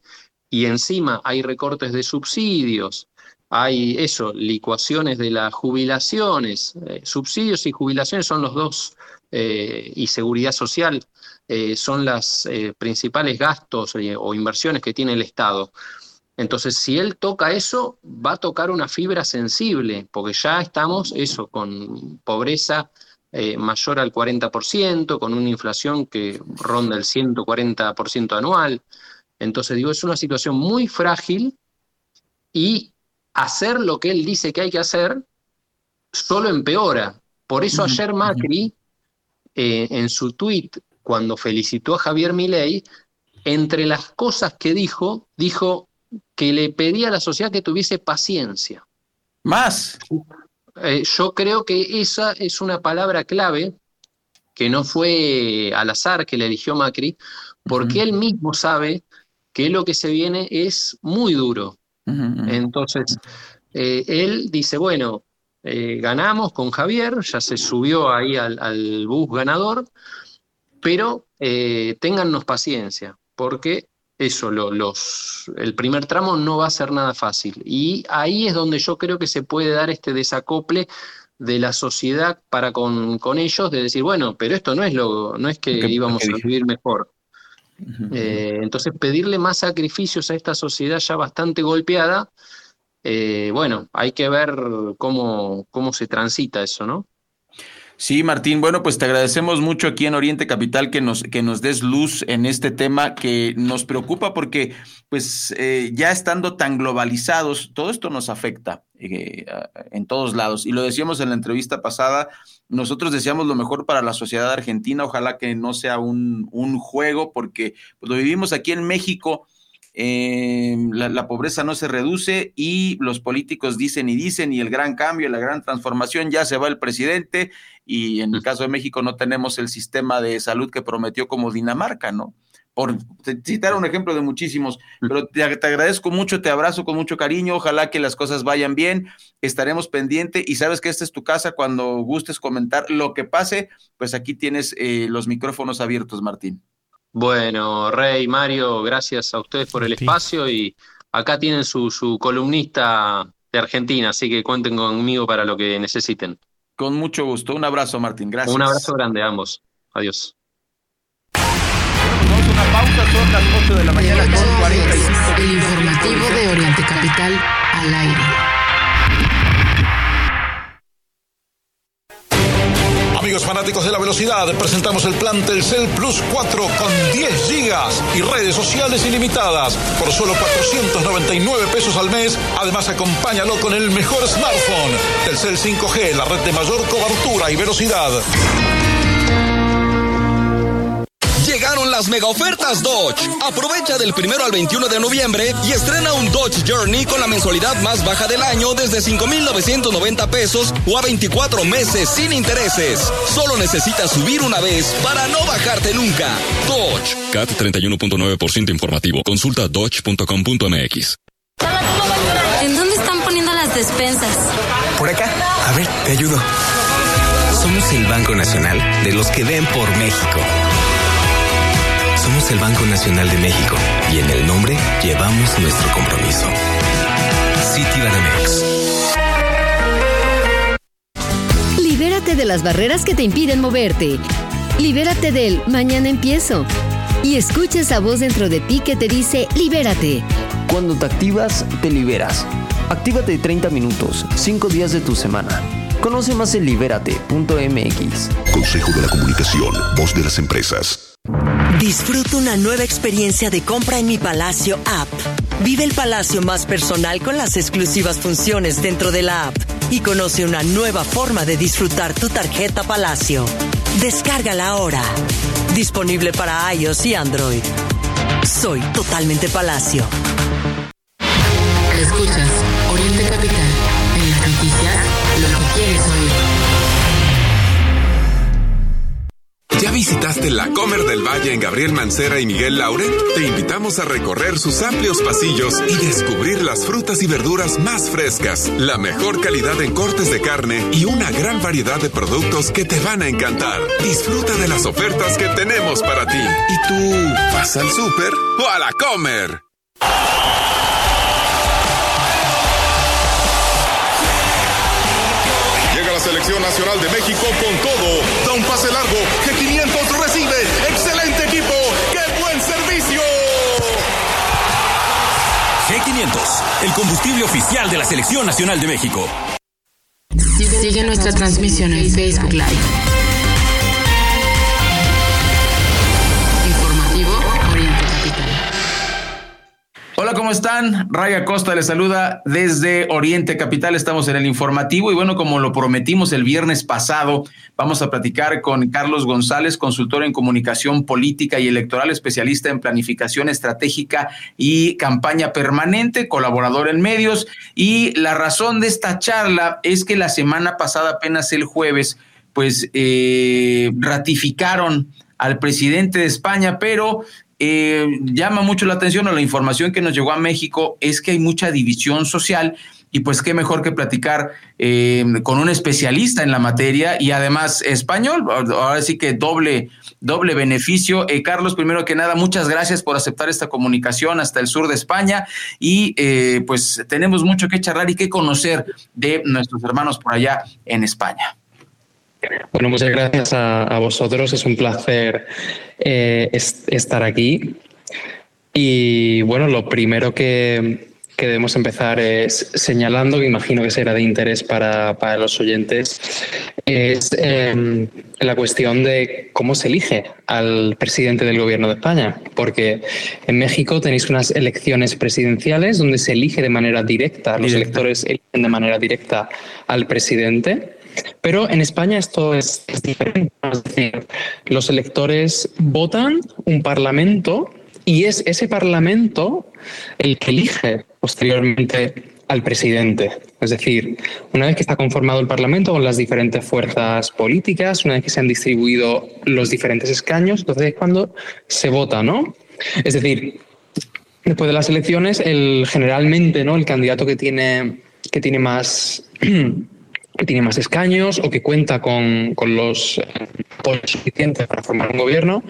y encima hay recortes de subsidios, hay eso, licuaciones de las jubilaciones, eh, subsidios y jubilaciones son los dos, eh, y seguridad social son los principales gastos o inversiones que tiene el Estado. Entonces, si él toca eso, va a tocar una fibra sensible, porque ya estamos, eso, con pobreza eh, mayor al 40%, con una inflación que ronda el 140% anual. Entonces, digo, es una situación muy frágil y hacer lo que él dice que hay que hacer solo empeora. Por eso ayer Macri, eh, en su tweet, cuando felicitó a Javier Milei, entre las cosas que dijo, dijo, que le pedía a la sociedad que tuviese paciencia. Más. Eh, yo creo que esa es una palabra clave que no fue al azar que le eligió Macri, porque él mismo sabe que lo que se viene es muy duro. Entonces, eh, él dice, bueno, eh, ganamos con Javier, ya se subió ahí al, al bus ganador, pero téngannos paciencia, porque eso, los, el primer tramo no va a ser nada fácil. Y ahí es donde yo creo que se puede dar este desacople de la sociedad para con, ellos, de decir, bueno, pero esto no es, lo, no es que íbamos a vivir mejor. Eh, entonces, pedirle más sacrificios a esta sociedad ya bastante golpeada, eh, bueno, hay que ver cómo, cómo se transita eso, ¿no? Sí, Martín, bueno, pues te agradecemos mucho aquí en Oriente Capital que nos, que nos des luz en este tema que nos preocupa porque, pues, eh, ya estando tan globalizados, todo esto nos afecta eh, en todos lados. Y lo decíamos en la entrevista pasada, nosotros deseamos lo mejor para la sociedad argentina, ojalá que no sea un, un juego, porque pues, lo vivimos aquí en México eh, la, pobreza no se reduce y los políticos dicen y dicen y el gran cambio, la gran transformación, ya se va el presidente y en el caso de México no tenemos el sistema de salud que prometió como Dinamarca, ¿no? por citar un ejemplo de muchísimos, pero te, agradezco mucho, te abrazo con mucho cariño, ojalá que las cosas vayan bien, estaremos pendientes y sabes que esta es tu casa cuando gustes comentar lo que pase, pues aquí tienes eh, los micrófonos abiertos, Martín. Bueno, Rey, Mario, gracias a ustedes por el espacio y acá tienen su, su columnista de Argentina, así que cuenten conmigo para lo que necesiten. Con mucho gusto, un abrazo Martín, gracias. Un abrazo grande a ambos, adiós pausa, son las 8 de la mañana con 45 El informativo de Oriente Capital al aire. Amigos fanáticos de la velocidad, presentamos el plan Telcel Plus 4 con 10 gigas y redes sociales ilimitadas por solo 499 pesos al mes. Además, acompáñalo con el mejor smartphone. Telcel 5G, la red de mayor cobertura y velocidad. Las mega ofertas Dodge. Aprovecha del primero al 21 de noviembre y estrena un Dodge Journey con la mensualidad más baja del año desde 5,990 pesos o a 24 meses sin intereses. Solo necesitas subir una vez para no bajarte nunca. Dodge. CAT 31.9% informativo. Consulta dodge.com.mx. ¿En dónde están poniendo las despensas? Por acá. A ver, te ayudo. Somos el Banco Nacional de los que ven por México. Somos el Banco Nacional de México y en el nombre llevamos nuestro compromiso. Citibanamex. Libérate de las barreras que te impiden moverte. Libérate del mañana empiezo. Y escucha esa voz dentro de ti que te dice libérate. Cuando te activas, te liberas. Actívate 30 minutos, 5 días de tu semana. Conoce más en libérate.mx. Consejo de la Comunicación, voz de las empresas. Disfruta una nueva experiencia de compra en Mi Palacio App. Vive el palacio más personal con las exclusivas funciones dentro de la app y conoce una nueva forma de disfrutar tu tarjeta Palacio. Descárgala ahora. Disponible para iOS y Android. Soy totalmente Palacio. ¿Ya visitaste la Comer del Valle en Gabriel Mancera y Miguel Laure? Te invitamos a recorrer sus amplios pasillos y descubrir las frutas y verduras más frescas, la mejor calidad en cortes de carne y una gran variedad de productos que te van a encantar. Disfruta de las ofertas que tenemos para ti. ¿Y tú vas al súper o a la Comer? Selección Nacional de México con todo. Da un pase largo. G500 recibe. Excelente equipo. ¡Qué buen servicio! G500, el combustible oficial de la Selección Nacional de México. Sigue nuestra transmisión en Facebook Live. Hola, ¿cómo están? Raya Costa les saluda desde Oriente Capital. Estamos en el informativo y bueno, como lo prometimos el viernes pasado, vamos a platicar con Carlos González, consultor en comunicación política y electoral, especialista en planificación estratégica y campaña permanente, colaborador en medios. Y la razón de esta charla es que la semana pasada, apenas el jueves, pues eh, ratificaron al presidente de España, pero eh, llama mucho la atención o la información que nos llegó a México es que hay mucha división social y pues qué mejor que platicar eh, con un especialista en la materia y además español, ahora sí que doble, doble beneficio. Eh, Carlos, primero que nada, muchas gracias por aceptar esta comunicación hasta el sur de España y pues tenemos mucho que charlar y que conocer de nuestros hermanos por allá en España. Bueno, muchas gracias a, vosotros. Es un placer eh, estar aquí. Y bueno, lo primero que, debemos empezar es señalando, que imagino que será de interés para, los oyentes, es em, la cuestión de cómo se elige al presidente del gobierno de España. Porque en México tenéis unas elecciones presidenciales donde se elige de manera directa, los electores eligen de manera directa al presidente. Pero en España esto es, diferente. Es decir, los electores votan un parlamento y es ese parlamento el que elige posteriormente al presidente. Es decir, una vez que está conformado el Parlamento con las diferentes fuerzas políticas, una vez que se han distribuido los diferentes escaños, entonces es cuando se vota, ¿no? Es decir, después de las elecciones, el, generalmente, ¿no? El candidato que tiene, que tiene más que tiene más escaños o que cuenta con, con los apoyos suficientes para formar un gobierno,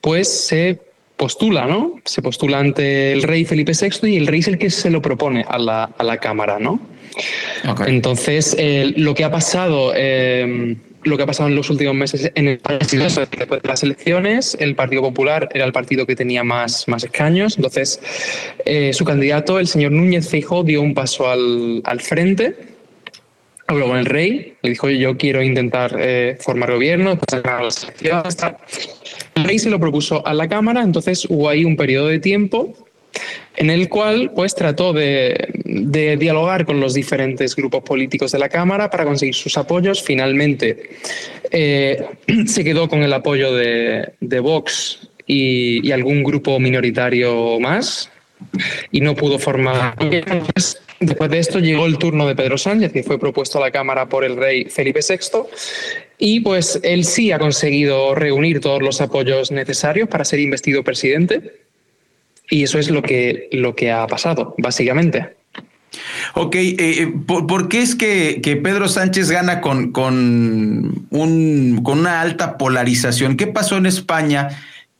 pues se postula, ¿no? Se postula ante el rey Felipe VI y el rey es el que se lo propone a la, a la Cámara, ¿no? Entonces, eh, lo que ha pasado... Eh, lo que ha pasado en los últimos meses en el país, después de las elecciones, el Partido Popular era el partido que tenía más, más escaños. Entonces, eh, su candidato, el señor Núñez Feijóo, dio un paso al, al frente habló con el rey, le dijo yo quiero intentar formar gobierno, después de las elecciones, el rey se lo propuso a la Cámara, entonces hubo ahí un periodo de tiempo en el cual pues trató de, dialogar con los diferentes grupos políticos de la Cámara para conseguir sus apoyos. Finalmente eh, se quedó con el apoyo de, Vox y, algún grupo minoritario más y no pudo formar. Después de esto llegó el turno de Pedro Sánchez, que fue propuesto a la Cámara por el rey Felipe VI, y pues él sí ha conseguido reunir todos los apoyos necesarios para ser investido presidente. Y eso es lo que, lo que ha pasado, básicamente. Ok, eh, eh, ¿por, qué es que, Pedro Sánchez gana con, con, un, con una alta polarización? ¿Qué pasó en España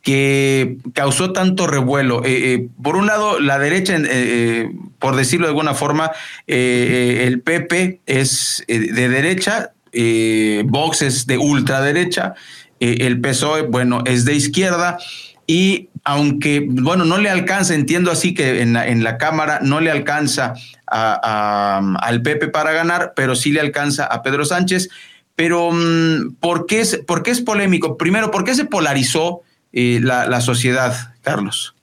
que causó tanto revuelo? Eh, por un lado, la derecha, por decirlo de alguna forma, el PP es de derecha, eh, Vox es de ultraderecha, eh, el PSOE, bueno, es de izquierda y aunque, bueno, no le alcanza, entiendo así que en la, en la Cámara no le alcanza al PP para ganar, pero sí le alcanza a Pedro Sánchez. Pero, mm, ¿por qué es, por qué es polémico? Primero, ¿por qué se polarizó eh, la, sociedad, Carlos?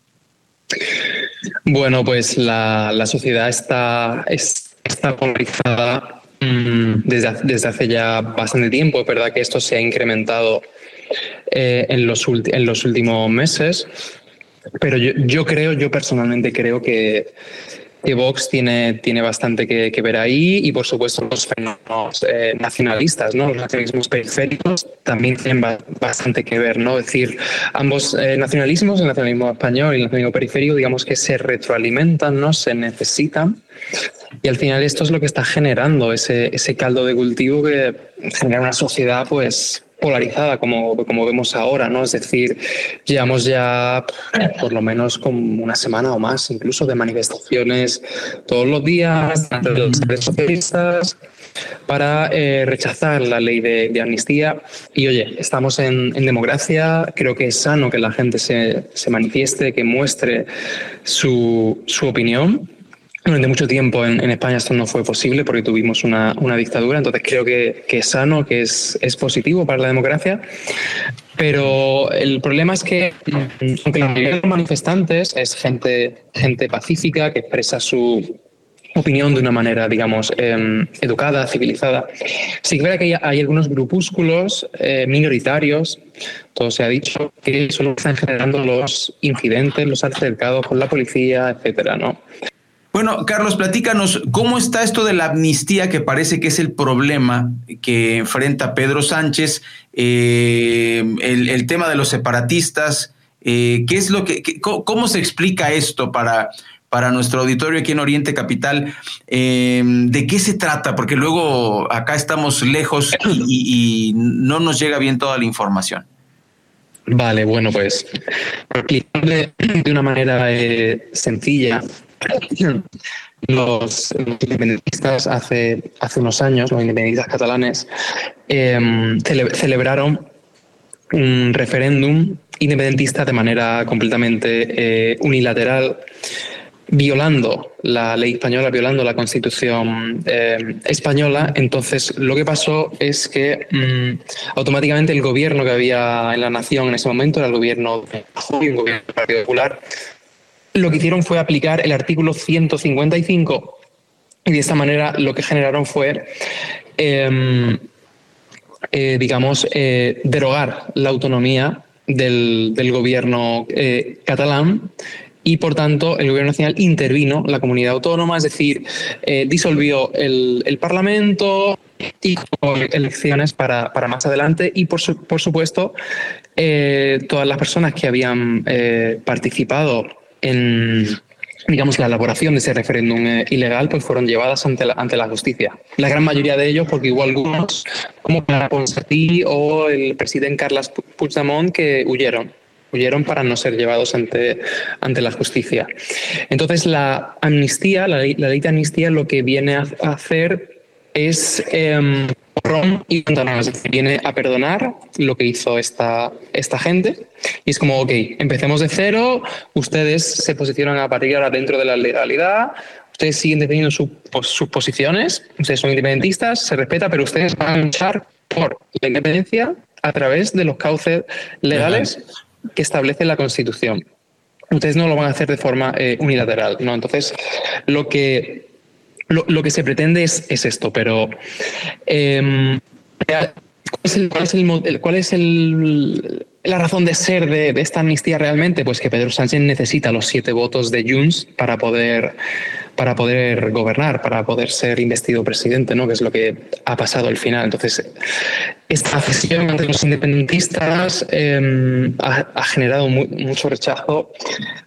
Bueno, pues la, sociedad está, está polarizada Mm, desde, desde hace ya bastante tiempo. Es verdad que esto se ha incrementado eh, en, los en los últimos meses, pero yo, yo creo, yo personalmente creo que, que Vox tiene, tiene bastante que, ver ahí y por supuesto los fenómenos eh, nacionalistas, ¿no? los nacionalismos periféricos también tienen bastante que ver. ¿no? Es decir, ambos eh, nacionalismos, el nacionalismo español y el nacionalismo periférico, digamos que se retroalimentan, ¿no? se necesitan y al final esto es lo que está generando ese, ese caldo de cultivo que genera una sociedad pues polarizada como, como vemos ahora, ¿no? Es decir, llevamos ya por lo menos como una semana o más incluso de manifestaciones todos los días entre los socialistas para eh, rechazar la ley de, amnistía. Y oye, estamos en, en, democracia, creo que es sano que la gente se, se manifieste, que muestre su, su opinión durante mucho tiempo en, España esto no fue posible porque tuvimos una, dictadura, entonces creo que, es sano, que es, es, positivo para la democracia. Pero el problema es que, aunque mayoría de los manifestantes es gente, gente pacífica que expresa su opinión de una manera, digamos, em, educada, civilizada, sí que que hay, algunos grupúsculos eh, minoritarios, todo se ha dicho, que que están generando los incidentes, los altercados con la policía, etcétera, ¿no? Bueno, Carlos, platícanos, ¿cómo está esto de la amnistía que parece que es el problema que enfrenta Pedro Sánchez? Eh, el, tema de los separatistas, eh, ¿qué es lo que, cómo, se explica esto para, para nuestro auditorio aquí en Oriente Capital? Eh, ¿De qué se trata? Porque luego acá estamos lejos y, no nos llega bien toda la información. Vale, bueno, pues de una manera sencilla los, independentistas hace, hace unos años, los independentistas catalanes, em, celebraron un referéndum independentista de manera completamente eh, unilateral, violando la ley española, violando la constitución em, española. Entonces, lo que pasó es que mm, automáticamente el gobierno que había en la nación en ese momento era el gobierno de un gobierno del Partido Popular, lo que hicieron fue aplicar el artículo 155 y de esta manera lo que generaron fue, em, eh, digamos, eh, derogar la autonomía del, gobierno eh, catalán y por tanto el gobierno nacional intervino la comunidad autónoma, es decir, disolvió el, el Parlamento, y elecciones para, para, más adelante y por, su, por supuesto todas las personas que habían participado en digamos la elaboración de ese referéndum eh, ilegal pues fueron llevadas ante la, ante la justicia la gran mayoría de ellos porque igual algunos como Ponsatí o el presidente Carles Puigdemont que huyeron huyeron para no ser llevados ante, ante la justicia. Entonces, la amnistía, la ley, la ley de amnistía, lo que viene a hacer es eh, y viene a perdonar lo que hizo esta, esta gente. Y es como, ok, empecemos de cero, ustedes se posicionan a partir de ahora dentro de la legalidad, ustedes siguen defendiendo pues, sus posiciones, ustedes son independentistas, se respeta, pero ustedes van a luchar por la independencia a través de los cauces legales que establece la Constitución. Ustedes no lo van a hacer de forma eh, unilateral, ¿no? Entonces, lo que lo, que se pretende es, es esto, pero eh, ¿cuál es, el, la razón de ser de, esta amnistía realmente? Pues que Pedro Sánchez necesita los siete votos de Junts para poder para poder gobernar, para poder ser investido presidente, ¿no? que es lo que ha pasado al final. Entonces, esta cesión ante los independentistas em, ha, generado mucho rechazo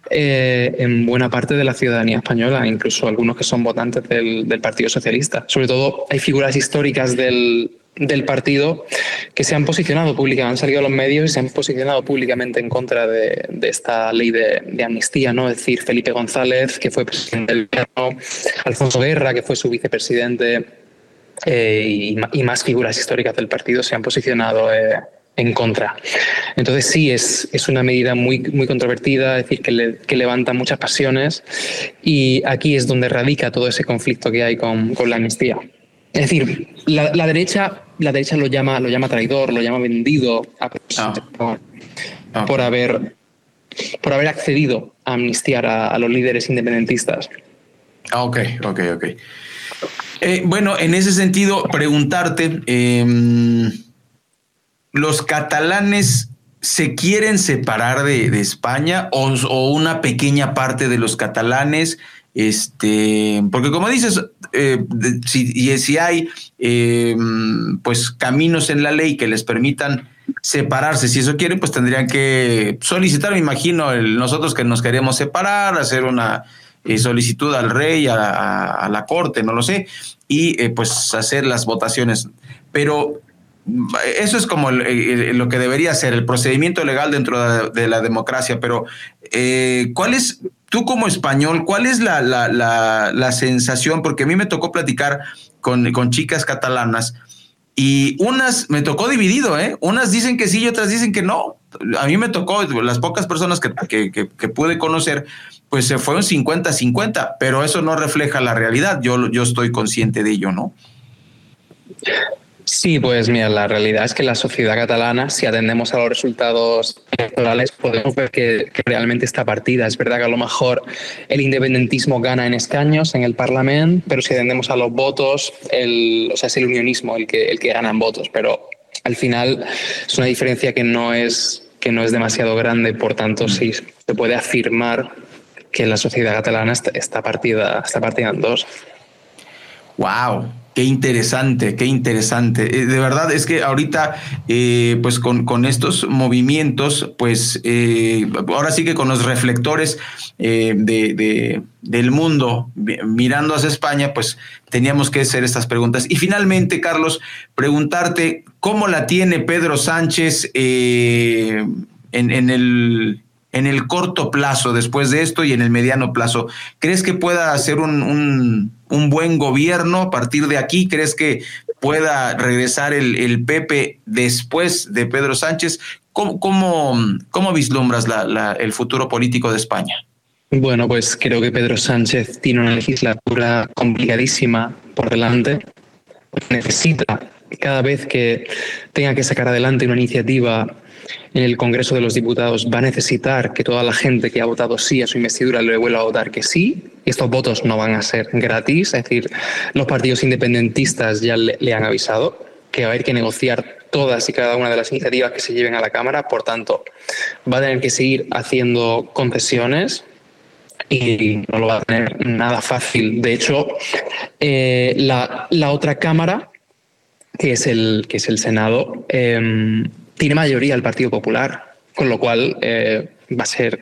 eh, en buena parte de la ciudadanía española, incluso algunos que son votantes del, del Partido Socialista. Sobre todo, hay figuras históricas del, del partido que se han posicionado públicamente, han salido a los medios y se han posicionado públicamente en contra de, esta ley de, amnistía, ¿no? Es decir, Felipe González, que fue presidente del gobierno, Alfonso Guerra, que fue su vicepresidente, eh, y, más figuras históricas del partido se han posicionado eh, en contra. Entonces sí, es, es una medida muy, muy controvertida, es decir, que, que, levanta muchas pasiones y aquí es donde radica todo ese conflicto que hay con, con la amnistía. Es decir, la, derecha, la derecha lo llama, lo llama traidor, lo llama vendido a ah. ah. por, haber, por haber accedido a amnistiar a, los líderes independentistas. Ah, ok, ok, ok. Eh, bueno, en ese sentido, preguntarte, em, ¿los catalanes se quieren separar de, España o, o, una pequeña parte de los catalanes este, porque como dices, eh, si, y si hay eh, pues caminos en la ley que les permitan separarse, si eso quieren, pues tendrían que solicitar, me imagino, nosotros que nos queremos separar, hacer una eh, solicitud al rey, a, la corte, no lo sé, y pues hacer las votaciones. Pero eso es como lo que debería ser el procedimiento legal dentro de, la democracia, pero ¿cuál es tú como español, ¿cuál es la, la, sensación? Porque a mí me tocó platicar con, con, chicas catalanas y unas me tocó dividido, ¿eh? Unas dicen que sí y otras dicen que no. A mí me tocó, las pocas personas que, que, que, pude conocer, pues se fue un 50-50, pero eso no refleja la realidad. Yo, yo estoy consciente de ello, ¿no? Sí, pues mira, la realidad es que la sociedad catalana, si atendemos a los resultados electorales, podemos ver que, realmente está partida. Es verdad que a lo mejor el independentismo gana en escaños en el Parlamento, pero si atendemos a los votos, el, o sea, es el unionismo el que, el que gana en votos. Pero al final es una diferencia que no es, que no es demasiado grande, por tanto, sí se puede afirmar que la sociedad catalana está, partida, está partida en dos. Wow, Qué interesante, qué interesante. Eh, de verdad es que ahorita, eh, pues con, con, estos movimientos, pues eh, ahora sí que con los reflectores de, del mundo mirando hacia España, pues teníamos que hacer estas preguntas. Y finalmente, Carlos, preguntarte cómo la tiene Pedro Sánchez en, en el en el corto plazo después de esto y en el mediano plazo? ¿Crees que pueda hacer un, buen gobierno a partir de aquí? ¿Crees que pueda regresar el, el Pepe después de Pedro Sánchez? ¿Cómo, cómo, vislumbras el futuro político de España? Bueno, pues creo que Pedro Sánchez tiene una legislatura complicadísima por delante. Necesita cada vez que tenga que sacar adelante una iniciativa el Congreso de los Diputados va a necesitar que toda la gente que ha votado sí a su investidura le vuelva a votar que sí. Estos votos no van a ser gratis, es decir, los partidos independentistas ya le, han avisado que va a haber que negociar todas y cada una de las iniciativas que se lleven a la Cámara, por tanto, va a tener que seguir haciendo concesiones y no lo va a tener nada fácil. De hecho, eh, la, otra Cámara, que es el, que es el Senado, eh, tiene mayoría el Partido Popular, con lo cual eh, va a ser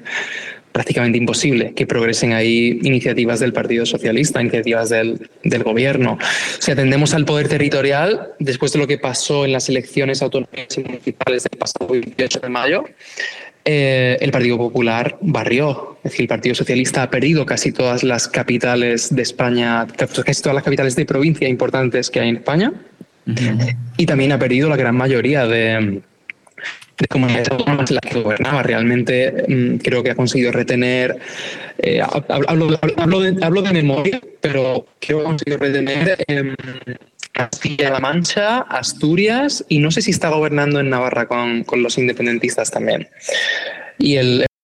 prácticamente imposible que progresen ahí iniciativas del Partido Socialista, iniciativas del, del, gobierno. Si atendemos al poder territorial, después de lo que pasó en las elecciones autonómicas y municipales del pasado 28 de mayo, eh, el Partido Popular barrió. Es decir, el Partido Socialista ha perdido casi todas las capitales de España, casi todas las capitales de provincia importantes que hay en España. Uh -huh. Y también ha perdido la gran mayoría de, de comunidades autónomas en las que gobernaba. Realmente mmm, creo que ha conseguido retener, eh, hablo, hablo, de, hablo, de, memoria, pero creo que ha conseguido retener eh, Castilla-La Mancha, Asturias y no sé si está gobernando en Navarra con, con los independentistas también. Y el,